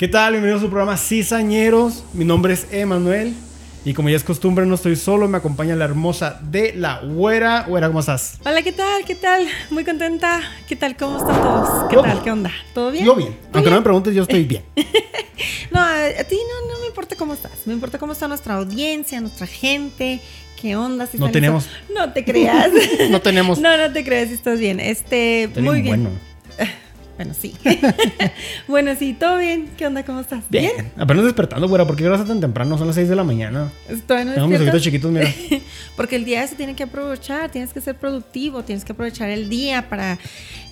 ¿Qué tal? Bienvenidos a su programa Cizañeros. Mi nombre es Emanuel. Y como ya es costumbre, no estoy solo, me acompaña la hermosa de la güera. Güera, ¿cómo estás? Hola, ¿qué tal? ¿Qué tal? Muy contenta. ¿Qué tal? ¿Cómo están todos? ¿Qué Yo- tal? ¿Qué onda? ¿Todo bien? Yo bien. Aunque no me preguntes, yo estoy bien. No, a, ti no, no me importa cómo estás. Me importa cómo está nuestra audiencia, nuestra gente. ¿Qué onda? Si No tenemos. No te creas. No tenemos. No, no te creas si estás bien. Este, Estoy muy bien. Bueno. Bueno, sí. bueno, sí, todo bien. ¿Qué onda? ¿Cómo estás? Bien. Apenas despertando, güera. ¿Por qué gracias tan temprano? Son las 6 de la mañana. Estoy no Tengo mis ojitos chiquitos, mira. Porque el día se tiene que aprovechar, tienes que ser productivo, tienes que aprovechar el día para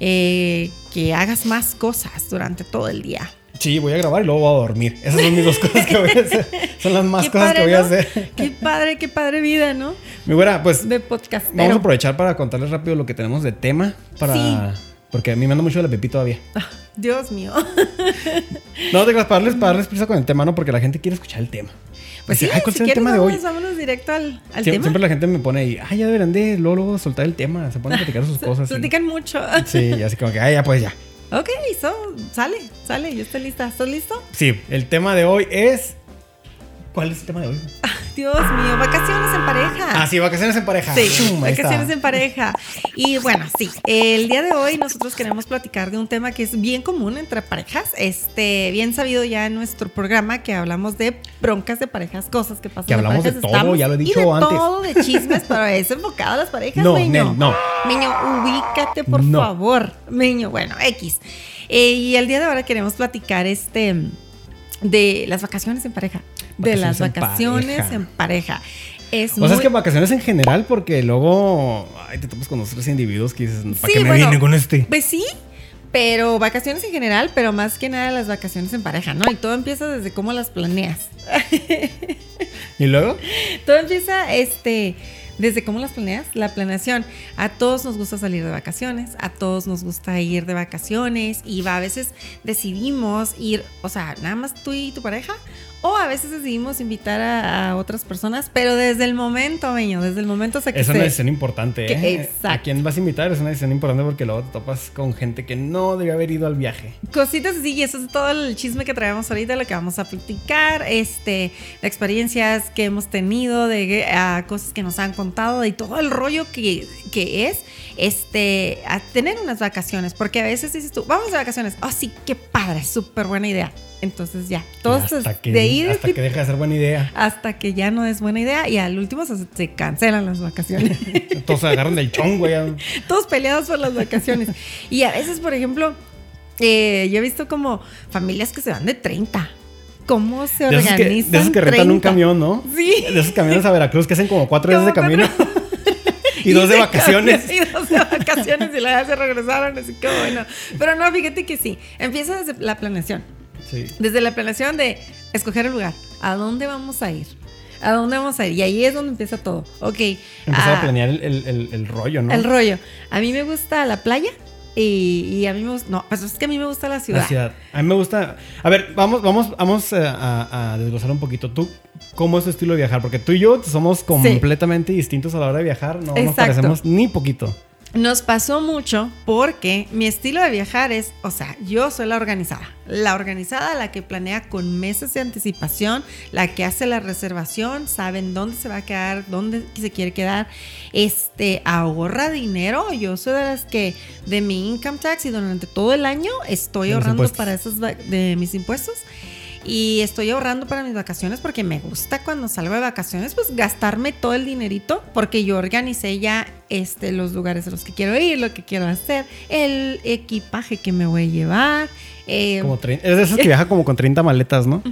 eh, que hagas más cosas durante todo el día. Sí, voy a grabar y luego voy a dormir. Esas son mis dos cosas que voy a hacer. Son las más Qué cosas que voy a hacer. Qué padre, qué padre vida, ¿no? Mi güera, pues De podcast. vamos a aprovechar para contarles rápido lo que tenemos de tema. Para. Sí. Porque a mí me anda mucho la pipí todavía. Dios mío. No, te para darles, para darles prisa con el tema, ¿no? Porque la gente quiere escuchar el tema. Pues sí, Dice, ay, ¿cuál si el tema de vámonos, hoy? vámonos directo al, al Sie- tema. Siempre la gente me pone ahí, ay, ya deberán de luego, luego soltar el tema. Se ponen a platicar sus cosas. Platican mucho. Sí, así como que, ay, ya pues ya. ok, so, sale, sale, yo estoy lista. ¿Estás listo? Sí, el tema de hoy es. ¿Cuál es el tema de hoy? Dios mío, vacaciones en pareja. Ah, sí, vacaciones en pareja. Sí, Chum, vacaciones en pareja. Y bueno, sí, el día de hoy nosotros queremos platicar de un tema que es bien común entre parejas, este, bien sabido ya en nuestro programa que hablamos de broncas de parejas, cosas que pasan Que en hablamos de parejas, todo, estamos- ya lo he y dicho de antes. todo, de chismes, pero es enfocado a las parejas, No, Meño. Nel, no. Meño, ubícate, por No. favor. Meño, bueno, X. Eh, y el día de ahora queremos platicar este de las vacaciones en pareja. De las Vacaciones en pareja. en pareja. Es O sea, es que vacaciones en general, porque luego. Ay, te topas con los tres individuos que dices, ¿para Sí, qué me bueno, viene con este? Pues sí, pero vacaciones en general, pero más que nada las vacaciones en pareja, ¿no? Y todo empieza desde cómo las planeas. Y luego, Todo empieza este desde cómo las planeas, la planeación. A todos nos gusta salir de vacaciones, a todos nos gusta ir de vacaciones y va, a veces decidimos ir, o sea, nada más tú y tu pareja, o a veces decidimos invitar a, a otras personas, pero desde el momento, Meño, desde el momento se que es una decisión importante, que- ¿eh? exacto. ¿A quién vas a invitar? Es una decisión importante porque luego te topas con gente que no debe haber ido al viaje. Cositas así, y eso es todo el chisme que traemos ahorita, lo que vamos a platicar, este, de experiencias que hemos tenido, de ah, cosas que nos han contado, de todo el rollo que, que es este, a tener unas vacaciones, porque a veces dices tú, vamos de vacaciones, oh sí, qué padre, súper buena idea. Entonces ya, todos hasta que, de ir hasta que deja de ser buena idea. hasta que ya no es buena idea y al último se, se cancelan las vacaciones. Todos se agarran del chongo ya. todos peleados por las vacaciones. Y a veces, por ejemplo, eh, yo he visto como familias que se van de 30. ¿Cómo se De esos, que, organizan? de esos que rentan un 30? camión, ¿no? Sí. De esos camiones a Veracruz que hacen como cuatro días de camino. y dos de vacaciones. Y dos de vacaciones y luego ya se regresaron, así que bueno. Pero no, fíjate que sí. Empieza desde la planeación. Sí. Desde la planeación de escoger el lugar. ¿A dónde vamos a ir? ¿A dónde vamos a ir? Y ahí es donde empieza todo. Ok. Empezar a ah, planear el, el- el- el rollo, ¿no? El rollo. A mí me gusta la playa y, y a mí me gusta. No, pues es que a mí me gusta la ciudad. La ciudad. A mí me gusta. A ver, vamos, vamos, vamos eh, a, a desglosar un poquito. ¿Tú cómo es tu estilo de viajar? Porque tú y yo somos completamente distintos a la hora de viajar. No nos parecemos ni poquito. Nos pasó mucho porque mi estilo de viajar es, o sea, yo soy la organizada. La organizada, la que planea con meses de anticipación, la que hace la reservación, saben dónde se va a quedar, dónde se quiere quedar, este, ahorra dinero. Yo soy de las que de mi income tax y durante todo el año estoy De ahorrando para esas va- de mis impuestos. Y estoy ahorrando para mis vacaciones porque me gusta cuando salgo de vacaciones, pues gastarme todo el dinerito, porque yo organicé ya este, los lugares a los que quiero ir, lo que quiero hacer, el equipaje que me voy a llevar. Eh, Como es de esos que viaja como con 30 maletas, ¿no?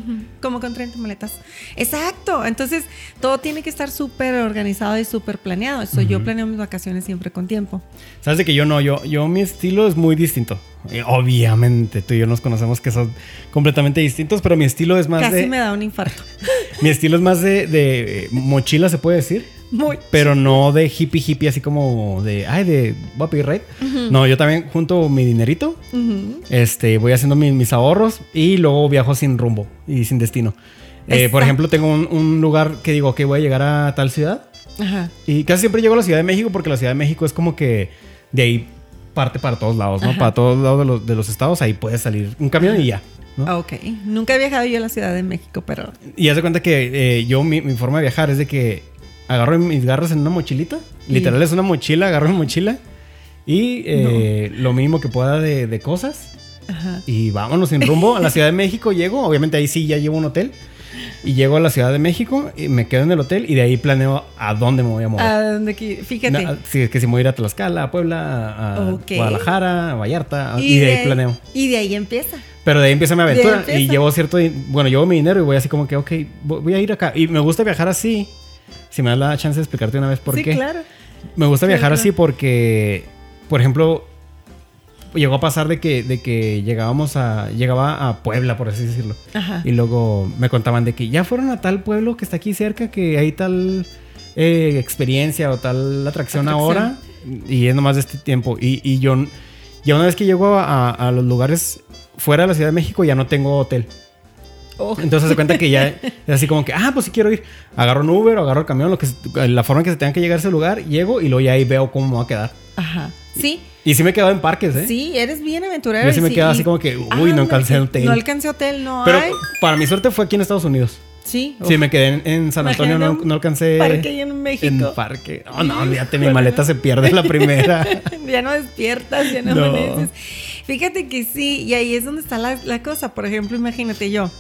Como con 30 maletas. Exacto. Entonces, todo tiene que estar súper organizado y súper planeado. Eso yo planeo mis vacaciones siempre con tiempo. Sabes de que yo no, yo, yo mi estilo es muy distinto. Eh, obviamente, tú y yo nos conocemos que son completamente distintos, pero mi estilo es más Casi de. me da un infarto. Mi estilo es más de, de eh, mochila, se puede decir. Muy. Pero no de hippie hippie, así como de, ay, de, voy a pedir ride. No, yo también junto mi dinerito, este, voy haciendo mi- mis ahorros y luego viajo sin rumbo y sin destino. Eh, por ejemplo, tengo un, un lugar que digo que voy a llegar a tal ciudad Ajá. y casi siempre llego a la Ciudad de México porque la Ciudad de México es como que de ahí parte para todos lados, ¿no? Ajá. Para todos lados de los, de los estados, ahí puede salir un camión y ya. ¿no? Ok. Nunca he viajado yo a la Ciudad de México, pero. Y haz de cuenta que eh, yo, mi, mi forma de viajar es de que agarro mis garras en una mochilita. Y- Literal es una mochila, agarro mi mochila. Y eh, lo mínimo que pueda de, de cosas. Ajá. Y vámonos sin rumbo a la Ciudad de México. Llego, obviamente ahí sí ya llevo un hotel. Y llego a la Ciudad de México y me quedo en el hotel y de ahí planeo a dónde me voy a mover. ¿A dónde Fíjate. Na- si es que si me voy a ir a Tlaxcala, a Puebla, a Ok. Guadalajara, a Vallarta. Y, de ahí planeo. Y de ahí empieza. Pero de ahí empieza mi De aventura empieza. y llevo cierto, bueno, llevo mi dinero y voy así como que, ok, vo- voy a ir acá. Y me gusta viajar así. Si me das la chance de explicarte una vez por sí, qué. claro. Me gusta viajar Claro, así porque, por ejemplo, llegó a pasar de que, de que llegábamos a, llegaba a Puebla, por así decirlo. Ajá. Y luego me contaban de que ya fueron a tal pueblo que está aquí cerca, que hay tal eh, experiencia o tal atracción, Atracción. ahora. Y es nomás de este tiempo. Y, y yo, ya una vez que llego a, a los lugares fuera de la Ciudad de México, ya no tengo hotel. Oh. Entonces se cuenta que ya es así como que, ah, pues sí quiero ir. Agarro un Uber o agarro el camión, lo que, la forma en que se tenga que llegar a ese lugar, llego y luego ya ahí veo cómo me va a quedar. Ajá. Sí. Y sí me he quedado en parques, ¿eh? Sí, eres bien aventurero. Yo sí y me quedo así y- como que, uy, Ah, no alcancé hotel. No alcancé hotel, no Pero hay. para mi suerte fue aquí en Estados Unidos. Sí. Sí, me quedé en, en San Antonio, no, no alcancé. Parque ahí en México. En parque. No, no, olvídate, mi maleta se pierde la primera. ya no despiertas, ya no, No. amaneces. Fíjate que sí, y ahí es donde está la, la cosa. Por ejemplo, imagínate yo.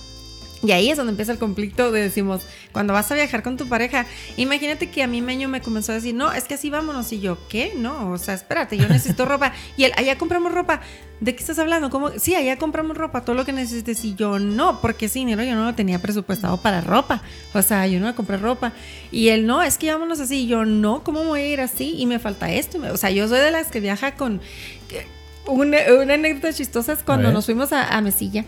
Y ahí es donde empieza el conflicto de decimos, cuando vas a viajar con tu pareja, imagínate que a mí Meño me comenzó a decir, no, es que así vámonos. Y yo, ¿qué? No, o sea, espérate, yo necesito ropa. Y él, allá compramos ropa. ¿De qué estás hablando? ¿Cómo? Sí, allá compramos ropa, todo lo que necesites. Y yo, no, porque ese dinero yo no lo tenía presupuestado para ropa. O sea, yo no voy a comprar ropa. Y él, no, es que vámonos así. Y yo, no, ¿cómo voy a ir así? Y me falta esto. O sea, yo soy de las que viaja con... Una, una anécdota chistosa es cuando nos fuimos a, a Mesilla.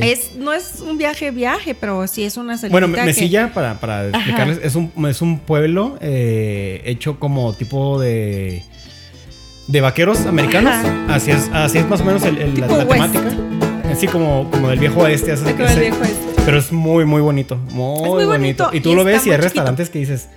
Es, no es un viaje, viaje, pero sí es una Bueno, salidita que- Mesilla, para, para explicarles, es un, es un pueblo eh, hecho como tipo de. de vaqueros americanos. Ajá. Así es, así es más o menos el- el- la, temática. Así como, como del viejo oeste. así el viejo este. Pero es muy, muy bonito. Muy, muy bonito. bonito Y tú y lo ves y hay chiquito. restaurantes que dices.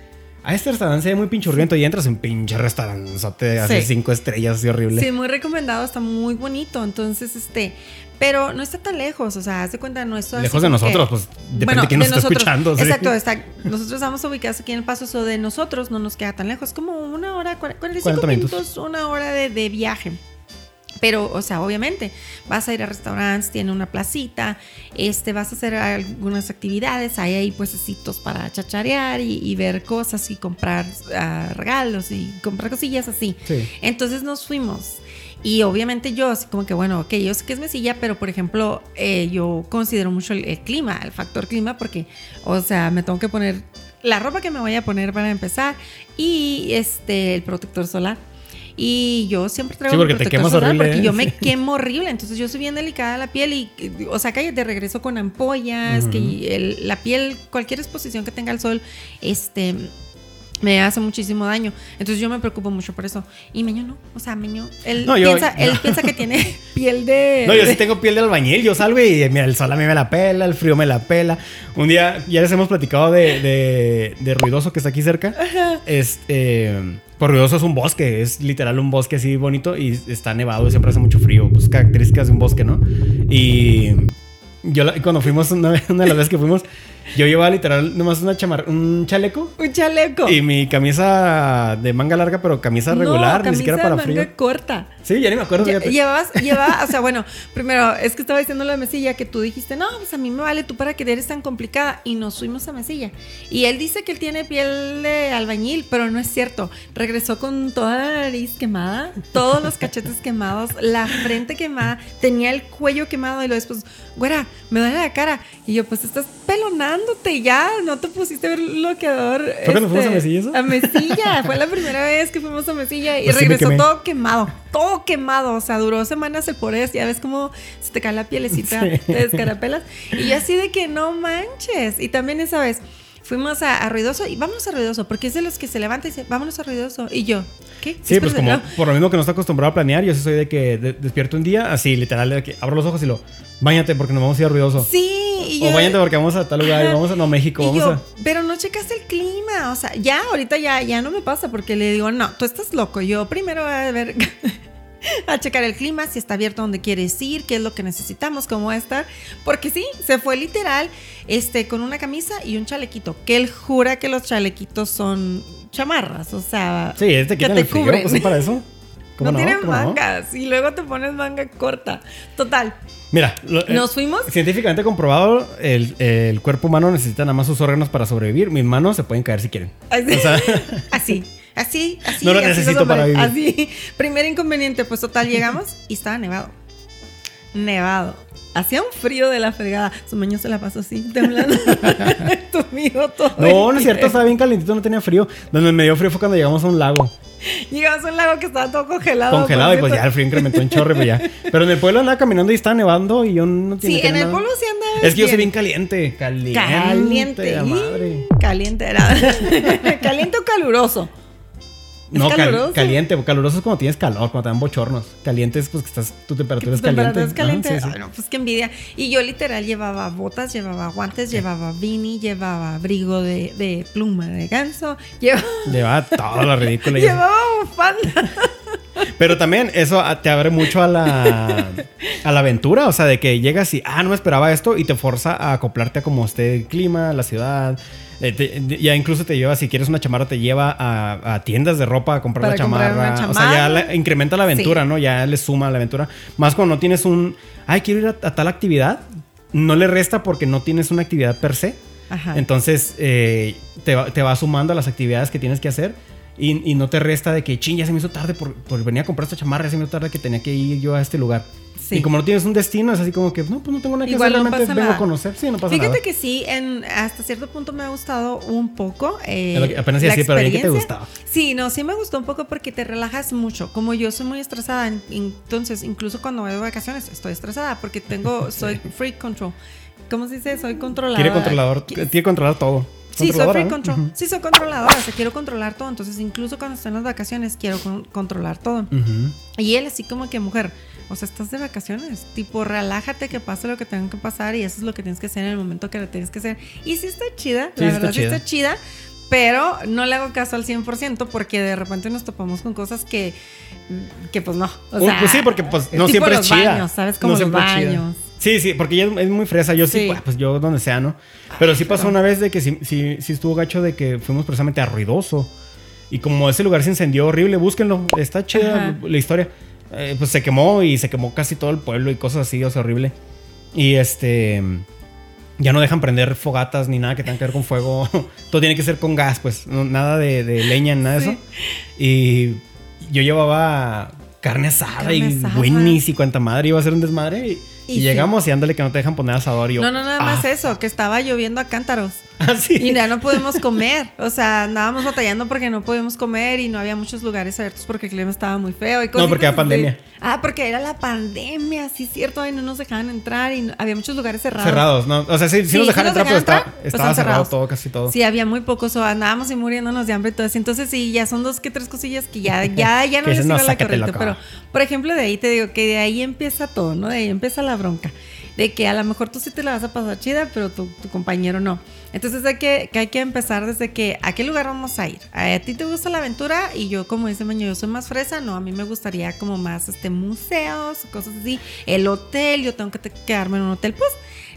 A este restaurante se ve muy pinchurriento y entras en pinche restauranzote hace Sí. cinco estrellas así horrible. Sí, muy recomendado, está muy bonito. Entonces, este, pero no está tan lejos, o sea, haz de cuenta, no es así Lejos de que- nosotros, pues depende Bueno, de quién nos de está nosotros. escuchando. sí. Exacto, está, nosotros estamos ubicados aquí en El Paso, so de nosotros no nos queda tan lejos, como una hora, cuar- 45 40 minutos. minutos, una hora de, de viaje. Pero, o sea, obviamente, vas a ir a restaurantes, tiene una placita, este, vas a hacer algunas actividades, hay ahí puestecitos para chacharear y, y ver cosas y comprar ah, regalos y comprar cosillas así. Sí. Entonces nos fuimos. Y obviamente yo, así como que, bueno, ok, yo sé que es mesilla, pero por ejemplo, eh, yo considero mucho el, el clima, el factor clima, porque, o sea, me tengo que poner la ropa que me voy a poner para empezar y este, el protector solar. Y yo siempre traigo Sí, porque mi te protector quemas solar horrible, porque ¿eh? yo me quemo horrible. Entonces yo soy bien delicada de la piel y, o sea, cállate, regreso con ampollas, que el- la piel, cualquier exposición que tenga al sol, este, me hace muchísimo daño. Entonces yo me preocupo mucho por eso. Y Meño no. O sea, Meño, él, No, yo- piensa, él no. piensa que tiene piel de... No, yo sí tengo piel de albañil. Yo salgo y mira, el sol a mí me la pela, el frío me la pela. Un día, ya les hemos platicado de, de, de Ruidoso que está aquí cerca. Este. Ruidoso es un bosque, es literal un bosque así bonito y está nevado y siempre hace mucho frío. Pues características de un bosque, ¿no? Y. Yo cuando fuimos, una de las veces que fuimos, yo llevaba literal nomás una chamar un chaleco Un chaleco. y mi camisa de manga larga, pero camisa regular, no, ni siquiera camisa para de manga frío. corta. Sí, ya ni me acuerdo. Lle-. Llevabas, llevaba, o sea, bueno, primero, es que estaba diciendo la mesilla que tú dijiste, no, pues a mí me vale tú para que eres tan complicada. Y nos fuimos a mesilla. Y él dice que él tiene piel de albañil, pero no es cierto. Regresó con toda la nariz quemada, todos los cachetes quemados, la frente quemada, tenía el cuello quemado y luego después, güera, me duele la cara. Y yo, pues estás ya, no te pusiste bloqueador. ¿Fue cuando fuimos a Mesilla eso? A Mesilla, fue la primera vez que fuimos a Mesilla y Pues sí me regresó todo quemado, todo quemado, o sea, duró semanas el por ya ves cómo se te cae la pielecita, Sí. te descarapelas. Y yo así de que no manches. Y también esa vez fuimos a, a Ruidoso y vámonos a Ruidoso, porque es de los que se levanta y dice, vámonos a Ruidoso. Y yo, ¿qué? Sí, pues como no. por lo mismo que no está acostumbrado a planear, yo sí soy de que de- despierto un día, así literal, de que abro los ojos y lo, bañate porque nos vamos a ir a ruidoso. Sí, y yo... o bañate porque vamos a tal lugar, y vamos a no, México, Y vamos yo, a... pero no checaste el clima, o sea, ya ahorita ya, ya no me pasa porque le digo, no, tú estás loco, yo primero voy a ver, a checar el clima, si está abierto donde quieres ir, qué es lo que necesitamos, cómo va a estar. Porque sí, se fue literal este, con una camisa y un chalequito. Que él jura que los chalequitos son chamarras, o sea, Sí, este que te el frío, cubren. pues, para eso. ¿Cómo No, tienen ¿Cómo no? mangas y luego te pones manga corta. Total, Mira, lo- eh, nos fuimos. científicamente comprobado, el, el cuerpo humano necesita nada más sus órganos para sobrevivir. Mis manos se pueden caer si quieren. Así, O sea, así, así, así. No lo así necesito para vivir. Así. Primer inconveniente, pues total, llegamos y estaba nevado. Nevado. Hacía un frío de la fregada. Su maño se la pasó así, temblando. Tumido todo. no, no es cierto, estaba bien calentito, no tenía frío. Donde me dio frío fue cuando llegamos a un lago Llegamos a un lago que estaba todo congelado. congelado y pues ya el frío incrementó en chorro, pues ya. Pero en el pueblo andaba caminando y estaba nevando y yo no tenía Sí, en el pueblo sí andaba. Es que yo soy bien caliente, caliente. Caliente. la madre. Caliente era. caliente o caluroso. ¿Es No, cal- caluroso? caliente, caluroso es cuando tienes calor, cuando te dan bochornos. Caliente es pues que estás, tu temperatura es Tu temperatura caliente. es caliente. Ajá, sí, sí. Ay, no, pues qué envidia. Y yo literal llevaba botas, llevaba guantes, llevaba beanie, llevaba abrigo de, de pluma de ganso, llevaba, Llevaba todo lo ridículo. llevaba bufanda. Pero también eso ah, te abre mucho a la, a la aventura. O sea, de que llegas y, ah, no me esperaba esto y te forza a acoplarte a cómo esté el clima, la ciudad. Eh, te- ya incluso te lleva, si quieres una chamarra, te lleva a, a tiendas de ropa a comprar la comprar chamarra. una O sea, ya chamarra. la- incrementa la aventura, Sí. ¿no? Ya le suma la aventura. Más cuando no tienes un, ay, quiero ir a, a tal actividad. No le resta porque no tienes una actividad per se. Ajá. Entonces eh, te, va, te va sumando a las actividades que tienes que hacer y, y no te resta de que, ching, ya se me hizo tarde por, por venir a comprar esta chamarra, ya se me hizo tarde que tenía que ir yo a este lugar. Sí. Y como no tienes un destino, es así como que, no, pues no tengo nada que Igual hacer, no realmente vengo nada. a conocer. Sí, no pasa Fíjate nada. que sí, en, hasta cierto punto me ha gustado un poco. eh, que apenas decir, pero bien que te gustaba. Sí, no, sí me gustó un poco porque te relajas mucho. Como yo soy muy estresada, en- entonces incluso cuando voy de vacaciones estoy estresada porque tengo, soy free control. ¿Cómo se dice? Soy controlada. Quiere controlador, Qui- quiere controlar todo. Sí, soy Controladora, free control. Ujú. Sí, soy controladora. O sea, quiero controlar todo. Entonces, incluso cuando estoy en las vacaciones, quiero con- controlar todo. Ujú. Y él así como que mujer, o sea, estás de vacaciones, tipo, relájate que pase lo que tenga que pasar y eso es lo que tienes que hacer en el momento que lo tienes que hacer. Y sí está chida, Sí, la está verdad sí está chida, pero no le hago caso al 100% porque de repente nos topamos con cosas que, que pues no. O sea, pues sí, porque pues no tipo siempre los es chida. baños, ¿sabes? Como No los es chida. baños. Sí, sí, porque ella es, muy fresa. Yo sí, Sí. pues, yo donde sea, ¿no? Pero sí pasó pero- una vez de que sí, sí, sí estuvo gacho de que fuimos precisamente a Ruidoso. Y como ese lugar se incendió horrible, búsquenlo. Está chida Ajá. la historia. Eh, pues se quemó y se quemó casi todo el pueblo y cosas así, o sea, horrible. Y este. Ya no dejan prender fogatas ni nada que tenga que ver con fuego. todo tiene que ser con gas, pues. no- nada de, de leña, nada de Sí. eso. Y yo llevaba carne asada Carne y. Winnie's y cuanta madre iba a ser un desmadre. Y, Y y sí. llegamos y ándale que no te dejan poner asador. Y yo, No, no, nada más ah, eso, que estaba lloviendo a cántaros. ah, sí. Y ya no podemos comer. O sea, andábamos batallando porque no podíamos comer y no había muchos lugares abiertos porque el clima estaba muy feo. Y No, porque era pandemia. Ah, porque era la pandemia, sí, cierto. Y no nos dejaban entrar y no- había muchos lugares cerrados. Cerrados, ¿no? O sea, sí, sí, Sí, nos nos entrar, pero dejaron estaba, entrar, pues estaba cerrado todo, casi todo. Sí, había muy pocos, o andábamos y muriéndonos de hambre y todo así. Entonces, sí, ya son dos que tres cosillas que ya, ya, ya no les no, sigo la acá. Pero, por ejemplo, de ahí te digo que de ahí empieza todo, ¿no? De ahí empieza la bronca. De que a lo mejor tú sí te la vas a pasar chida, pero tu, tu compañero no. Entonces hay que, que hay que empezar desde que a qué lugar vamos a ir. A ti te gusta la aventura y yo, como dice Maño, yo soy más fresa, no, a mí me gustaría como más este museos, cosas así. El hotel, yo tengo que te- quedarme en un hotel, pues.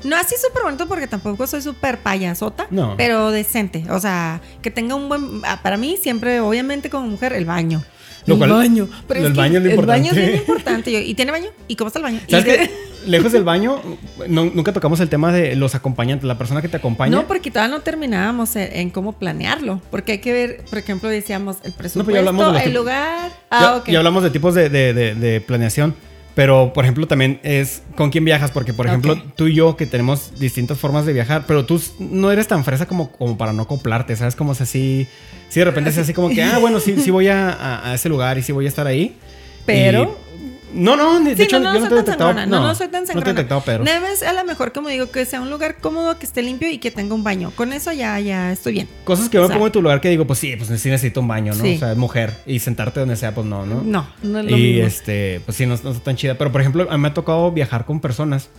No así súper bonito porque tampoco soy súper payasota, No. pero decente. O sea, que tenga un buen... ah, Para mí siempre, obviamente como mujer, el baño. Lo el cual- baño. Pero el es baño es El baño es bien importante. Yo, ¿Y tiene baño? ¿Y cómo está el baño? ¿Sabes qué? Lejos del baño, no- nunca tocamos el tema de los acompañantes, la persona que te acompaña. No, porque todavía no terminábamos en, en cómo planearlo. Porque hay que ver, por ejemplo, decíamos el presupuesto, ya hablamos de el lugar. ya, Ah, ok. ya hablamos de tipos de, de- de- de planeación. Pero, por ejemplo, también es con quién viajas. Porque, por ejemplo, tú y yo, que tenemos distintas formas de viajar, pero tú no eres tan fresa como, como para no acoplarte, ¿sabes? Como si así. Si de repente es así como que, ah, bueno, sí, sí voy a, a- a ese lugar y sí voy a estar ahí. Pero- Y- no, no, de Sí, hecho, no, no, yo no no te soy he tan detectado. sangrona. No, no, soy tan No te he sangrona. detectado, pero. Nada más, a lo mejor, como digo, que sea un lugar cómodo, que esté limpio y que tenga un baño. Con eso ya, ya estoy bien. Cosas que yo me pongo en tu lugar que digo, pues sí, pues sí necesito un baño, ¿no? Sí. O sea, mujer. Y sentarte donde sea, pues no, ¿no? No, no es lo Y mismo. este, pues sí, no, no está tan chida. Pero por ejemplo, a mí me ha tocado viajar con personas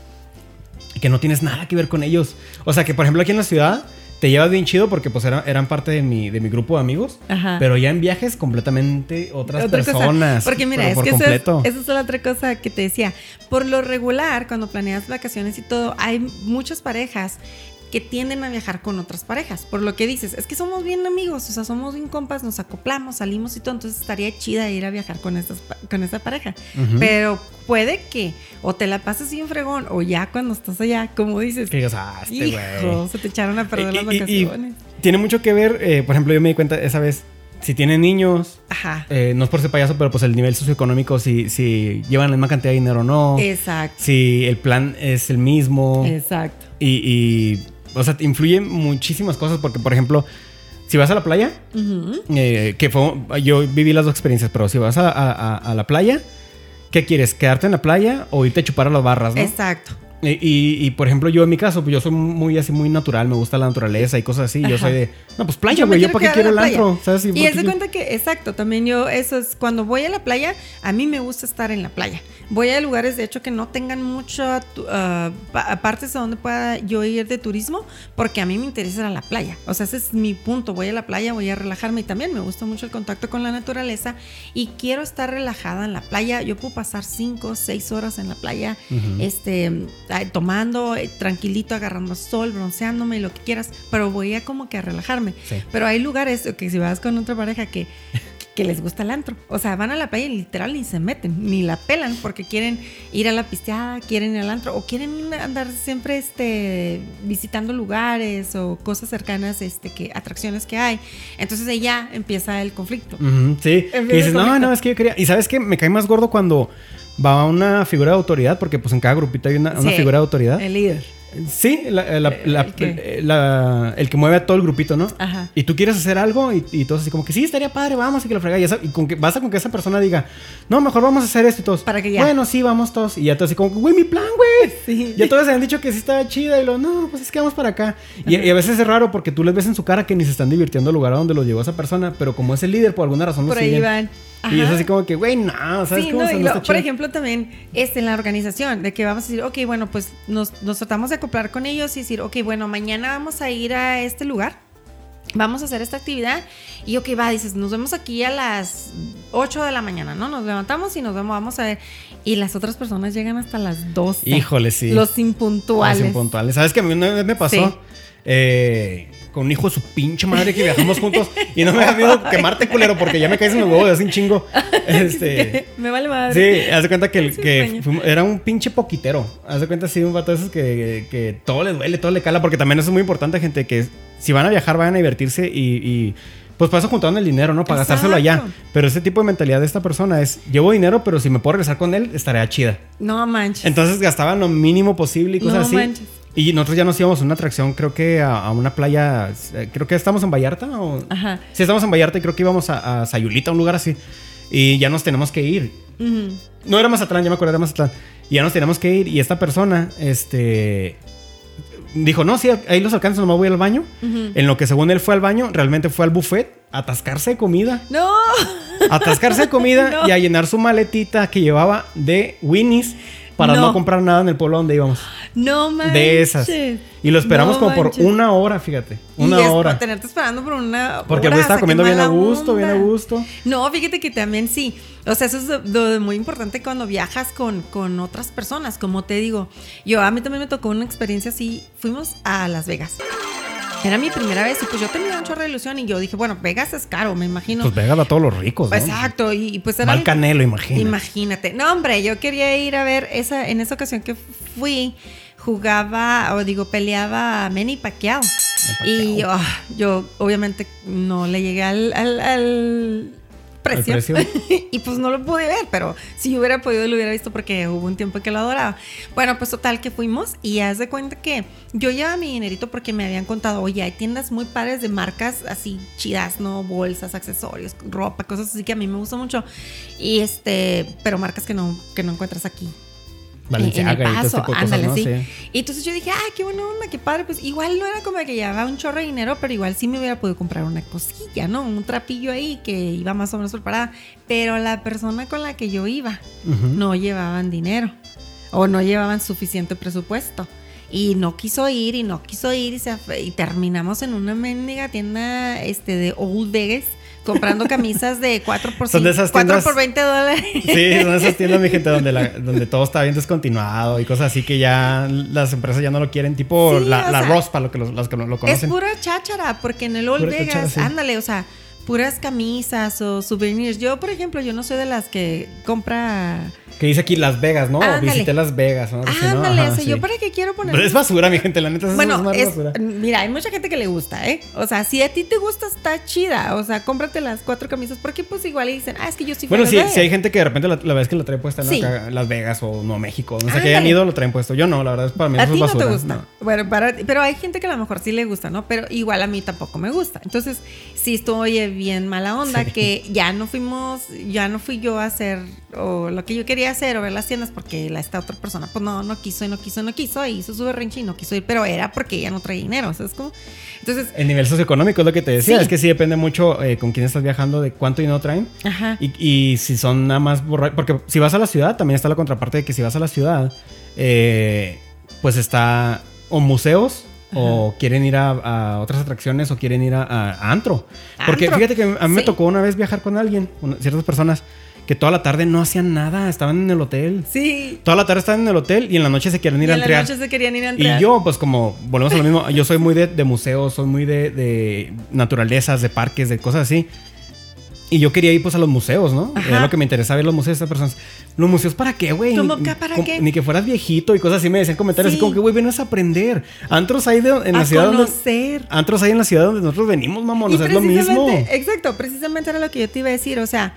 que no tienes nada que ver con ellos. O sea, que por ejemplo aquí en la ciudad te llevas bien chido porque pues eran, eran parte de mi, de mi grupo de amigos. Ajá. Pero ya en viajes completamente otras Otra cosa. personas. Porque mira, es que esa es, esa es la otra cosa que te decía. Por lo regular, cuando planeas vacaciones y todo, hay muchas parejas que tienden a viajar con otras parejas. Por lo que dices, es que somos bien amigos, o sea, somos bien compas, nos acoplamos, salimos y todo. Entonces estaría chida ir a viajar con, estas, con esta pareja. Pero puede que o te la pases bien fregón o ya cuando estás allá, como dices, Que ah, este hijo, se te echaron a perder las Y- y- y vacaciones. tiene mucho que ver, eh, por ejemplo, yo me di cuenta esa vez, si tienen niños, Ajá. eh, no es por ser payaso, pero pues el nivel socioeconómico, si, si llevan la misma cantidad de dinero o no, Exacto. si el plan es el mismo. Exacto. Y, y, o sea, te influye muchísimas cosas porque, por ejemplo, si vas a la playa, eh, que fue, yo viví las dos experiencias, pero si vas a, a- a- a la playa, ¿qué quieres? ¿Quedarte en la playa o irte a chupar a las barras, no? Exacto. Y, y- y, por ejemplo, yo en mi caso, pues yo soy muy así, muy natural, me gusta la naturaleza y cosas así. Yo soy de, no, pues playa, Yo güey, yo quiero para qué quiero el antro, ¿sabes? Y es de cuenta que, exacto, también yo, eso es, cuando voy a la playa, a mí me gusta estar en la playa. Voy a lugares, de hecho, que no tengan mucho, pa- partes a donde pueda yo ir de turismo, porque a mí me interesa ir a la playa. O sea, ese es mi punto. Voy a la playa, voy a relajarme y también me gusta mucho el contacto con la naturaleza y quiero estar relajada en la playa. Yo puedo pasar cinco, seis horas en la playa, este, tomando, eh, tranquilito, agarrando sol, bronceándome, lo que quieras, pero voy a como que a relajarme. Sí. Pero hay lugares que si vas con otra pareja que, que les gusta el antro. O sea, van a la playa y literal ni se meten, ni la pelan porque quieren ir a la pisteada, quieren ir al antro o quieren andar siempre este, visitando lugares o cosas cercanas, este, que, atracciones que hay. Entonces ahí ya empieza el conflicto. Sí. De dices, no, no, es que yo quería. Y sabes que me cae más gordo cuando va una figura de autoridad, porque pues en cada grupito hay una, figura de autoridad. El líder. Sí, la- la- ¿El la- el que mueve a todo el grupito, ¿no? Ajá. Y tú quieres hacer algo y, y todos así como que sí, estaría padre, vamos y que lo frega. Y, esa- y con que basta con que esa persona diga, no, mejor vamos a hacer esto y todos. Para que ya. Bueno, sí, vamos todos. Y ya todos así como, güey, mi plan, güey. Sí. Ya todos se han dicho que sí estaba chida y lo, no, pues es que vamos para acá. Y, y a veces es raro porque tú les ves en su cara que ni se están divirtiendo al lugar a donde los llevó esa persona, pero como es el líder, por alguna razón lo Por ahí van. Y es así como que, güey, no, ¿sabes Sí, cómo? no, lo- está por ejemplo, también este, en la organización, de que vamos a decir, ok, bueno, pues nos, nos tratamos de acoplar con ellos y decir, ok, bueno, mañana vamos a ir a este lugar, vamos a hacer esta actividad y ok, va, dices, nos vemos aquí a las 8 de la mañana, ¿no? Nos levantamos y nos vemos, vamos a ver. Y las otras personas llegan hasta las 12. Híjole, sí. Los impuntuales. Los impuntuales. ¿Sabes que a mí una vez me pasó? Sí. Eh, con un hijo de su pinche madre que viajamos juntos y no me da miedo quemarte, culero, porque ya me caes en los huevos de un chingo. Este. Me vale madre. Sí, haz de cuenta que, el- era un pinche poquitero. Haz de cuenta, sí, un vato de esos que, que todo le duele, todo le cala, porque también eso es muy importante, gente, que si van a viajar, vayan a divertirse y, y, pues para eso juntaron el dinero, ¿no? Para gastárselo allá. Pero ese tipo de mentalidad de esta persona es, llevo dinero, pero si me puedo regresar con él, estaría chida. No manches. Entonces gastaban lo mínimo posible y cosas No así. manches. Y nosotros ya nos íbamos a una atracción, creo que a, a una playa, eh, creo que estamos en Vallarta o... Ajá. Sí, estamos en Vallarta y creo que íbamos a, a Sayulita, un lugar así. Y ya nos tenemos que ir. No era Mazatlán, ya me acuerdo, era Mazatlán. Y ya nos tenemos que ir. Y esta persona, este... Dijo, no, sí, ahí los alcanzo, nomás voy al baño. En lo que según él fue al baño, realmente fue al buffet a atascarse de comida. No. A atascarse de comida No. y a llenar su maletita que llevaba de Winnie's para no. No. comprar nada en el pueblo donde íbamos. No manches. De esas. Y lo esperamos No como por una hora, fíjate. Una y es hora. por tenerte esperando por una Porque hora, me estaba comiendo bien a gusto, bien a gusto. No, fíjate que también sí. O sea, eso es de- de muy importante cuando viajas con, con otras personas. Como te digo, yo a mí también me tocó una experiencia así. Fuimos a Las Vegas. Era mi primera vez y pues yo tenía un chorro de ilusión y yo dije, bueno, Vegas es caro, me imagino. Pues pégalo a todos los ricos, ¿no? Exacto, y, y pues era... Va al el- canelo, imagínate. Imagínate. No, hombre, yo quería ir a ver esa, en esa ocasión que fui, jugaba, o digo, peleaba a Manny Pacquiao. Y ah, yo obviamente no le llegué al, al- al precio. precio? y pues no lo pude ver, pero si yo hubiera podido lo hubiera visto porque hubo un tiempo que lo adoraba. Bueno, pues total que fuimos y haz de cuenta que yo llevaba mi dinerito porque me habían contado, oye, hay tiendas muy padres de marcas así chidas, ¿no? Bolsas, accesorios, ropa, cosas así que a mí me gusta mucho. Y este, pero marcas que no, que no encuentras aquí. Valenciaga en el y todo paso, este de cosas, ándale, ¿no? sí. Sí. Y entonces yo dije, ah, qué buena onda, qué padre. Pues igual no era como que llevaba un chorro de dinero, pero igual sí me hubiera podido comprar una cosilla, ¿no? Un trapillo ahí que iba más o menos preparada. Pero la persona con la que yo iba no llevaban dinero o no llevaban suficiente presupuesto. Y no quiso ir y no quiso ir y, se, y terminamos en una mendiga tienda este, de Old Vegas comprando camisas de 4 por, 5, 4 por 20 dólares. Sí, son esas tiendas, mi gente, donde, la, donde todo está bien descontinuado y cosas así que ya las empresas ya no lo quieren, tipo la, la Ross, para lo que los, los que lo conocen. Es pura cháchara, porque en el Old Vegas, cháchara, sí. ándale, o sea, puras camisas o souvenirs. Yo, por ejemplo, yo no soy de las que compra que dice aquí Las Vegas, ¿no? Visité Las Vegas, ¿no? Ándale, ¿no? o sea, sí. yo para qué quiero poner. Pero es basura, mi gente, la neta. Bueno, es, es basura. mira, hay mucha gente que le gusta, ¿eh? O sea, si a ti te gusta, está chida. O sea, cómprate las cuatro camisas, porque pues igual dicen, ah, es que yo sí Bueno, sí, si hay gente que de repente la, la vez que lo trae puesta, ¿no? Sí. Acá, Las Vegas o no México, no sé que hayan ido, lo traen puesto. Yo no, la verdad es para mí a eso ti es basura. no te gusta. No. Bueno, para, pero hay gente que a lo mejor sí le gusta, ¿no? Pero igual a mí tampoco me gusta. Entonces, sí estoy bien mala onda sí. que ya no fuimos, ya no fui yo a hacer o lo que yo quería hacer o ver las tiendas porque la, esta otra persona pues no, no quiso y no quiso y no quiso y hizo su berrinche y no quiso ir, pero era porque ella no traía dinero, ¿sabes cómo? Entonces... El nivel socioeconómico es lo que te decía, sí. es que sí depende mucho eh, con quién estás viajando, de cuánto dinero traen Ajá. Y, y si son nada más borrachos, porque si vas a la ciudad también está la contraparte de que si vas a la ciudad, eh, pues está o museos Ajá. o quieren ir a, a, otras atracciones o quieren ir a, a antro. Porque antro. fíjate que a mí sí. me tocó una vez viajar con alguien, una, ciertas personas que toda la tarde no hacían nada, estaban en el hotel. Sí. Toda la tarde estaban en el hotel y en la noche se quieren ir y a en la noche se querían ir a entrear. Y yo, pues como, volvemos a lo mismo, yo soy muy de, de museos, soy muy de, de, naturalezas, de parques, de cosas así. Y yo quería ir pues a los museos, ¿no? Ajá. Era lo que me interesaba ver los museos de estas personas. ¿Los museos para qué, güey? ¿Cómo que para qué? Ni que fueras viejito y cosas así. Me decían comentarios sí. así como que, güey, vienes a aprender. Antros hay de, en a la ciudad conocer. donde... Antros hay en la ciudad donde nosotros venimos, mamón. O sea, es lo mismo. Exacto, precisamente era lo que yo te iba a decir. O sea,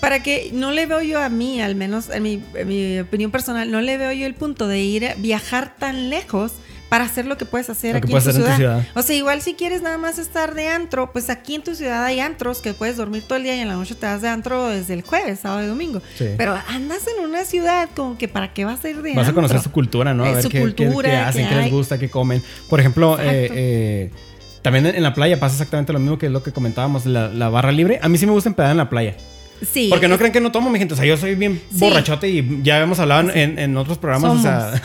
para que no le veo yo a mí, al menos en mi, en mi opinión personal, no le veo yo el punto de ir a viajar tan lejos para hacer lo que puedes hacer lo aquí en, tu hacer ciudad. en tu ciudad. O sea, igual si quieres nada más estar de antro, pues aquí en tu ciudad hay antros que puedes dormir todo el día y en la noche te vas de antro desde el jueves, sábado y domingo. Sí. Pero andas en una ciudad como que para qué vas a ir de Vas antro? a conocer su cultura, ¿no? A ver su qué, cultura, qué, qué hacen, qué les gusta, qué comen. Por ejemplo, eh, eh, también en la playa pasa exactamente lo mismo que es lo que comentábamos, la, la barra libre. A mí sí me gusta empedar en la playa. Sí. Porque no creen que no tomo, mi gente. O sea, yo soy bien Sí. borrachote y ya hemos hablado en, en otros programas. Somos. O sea,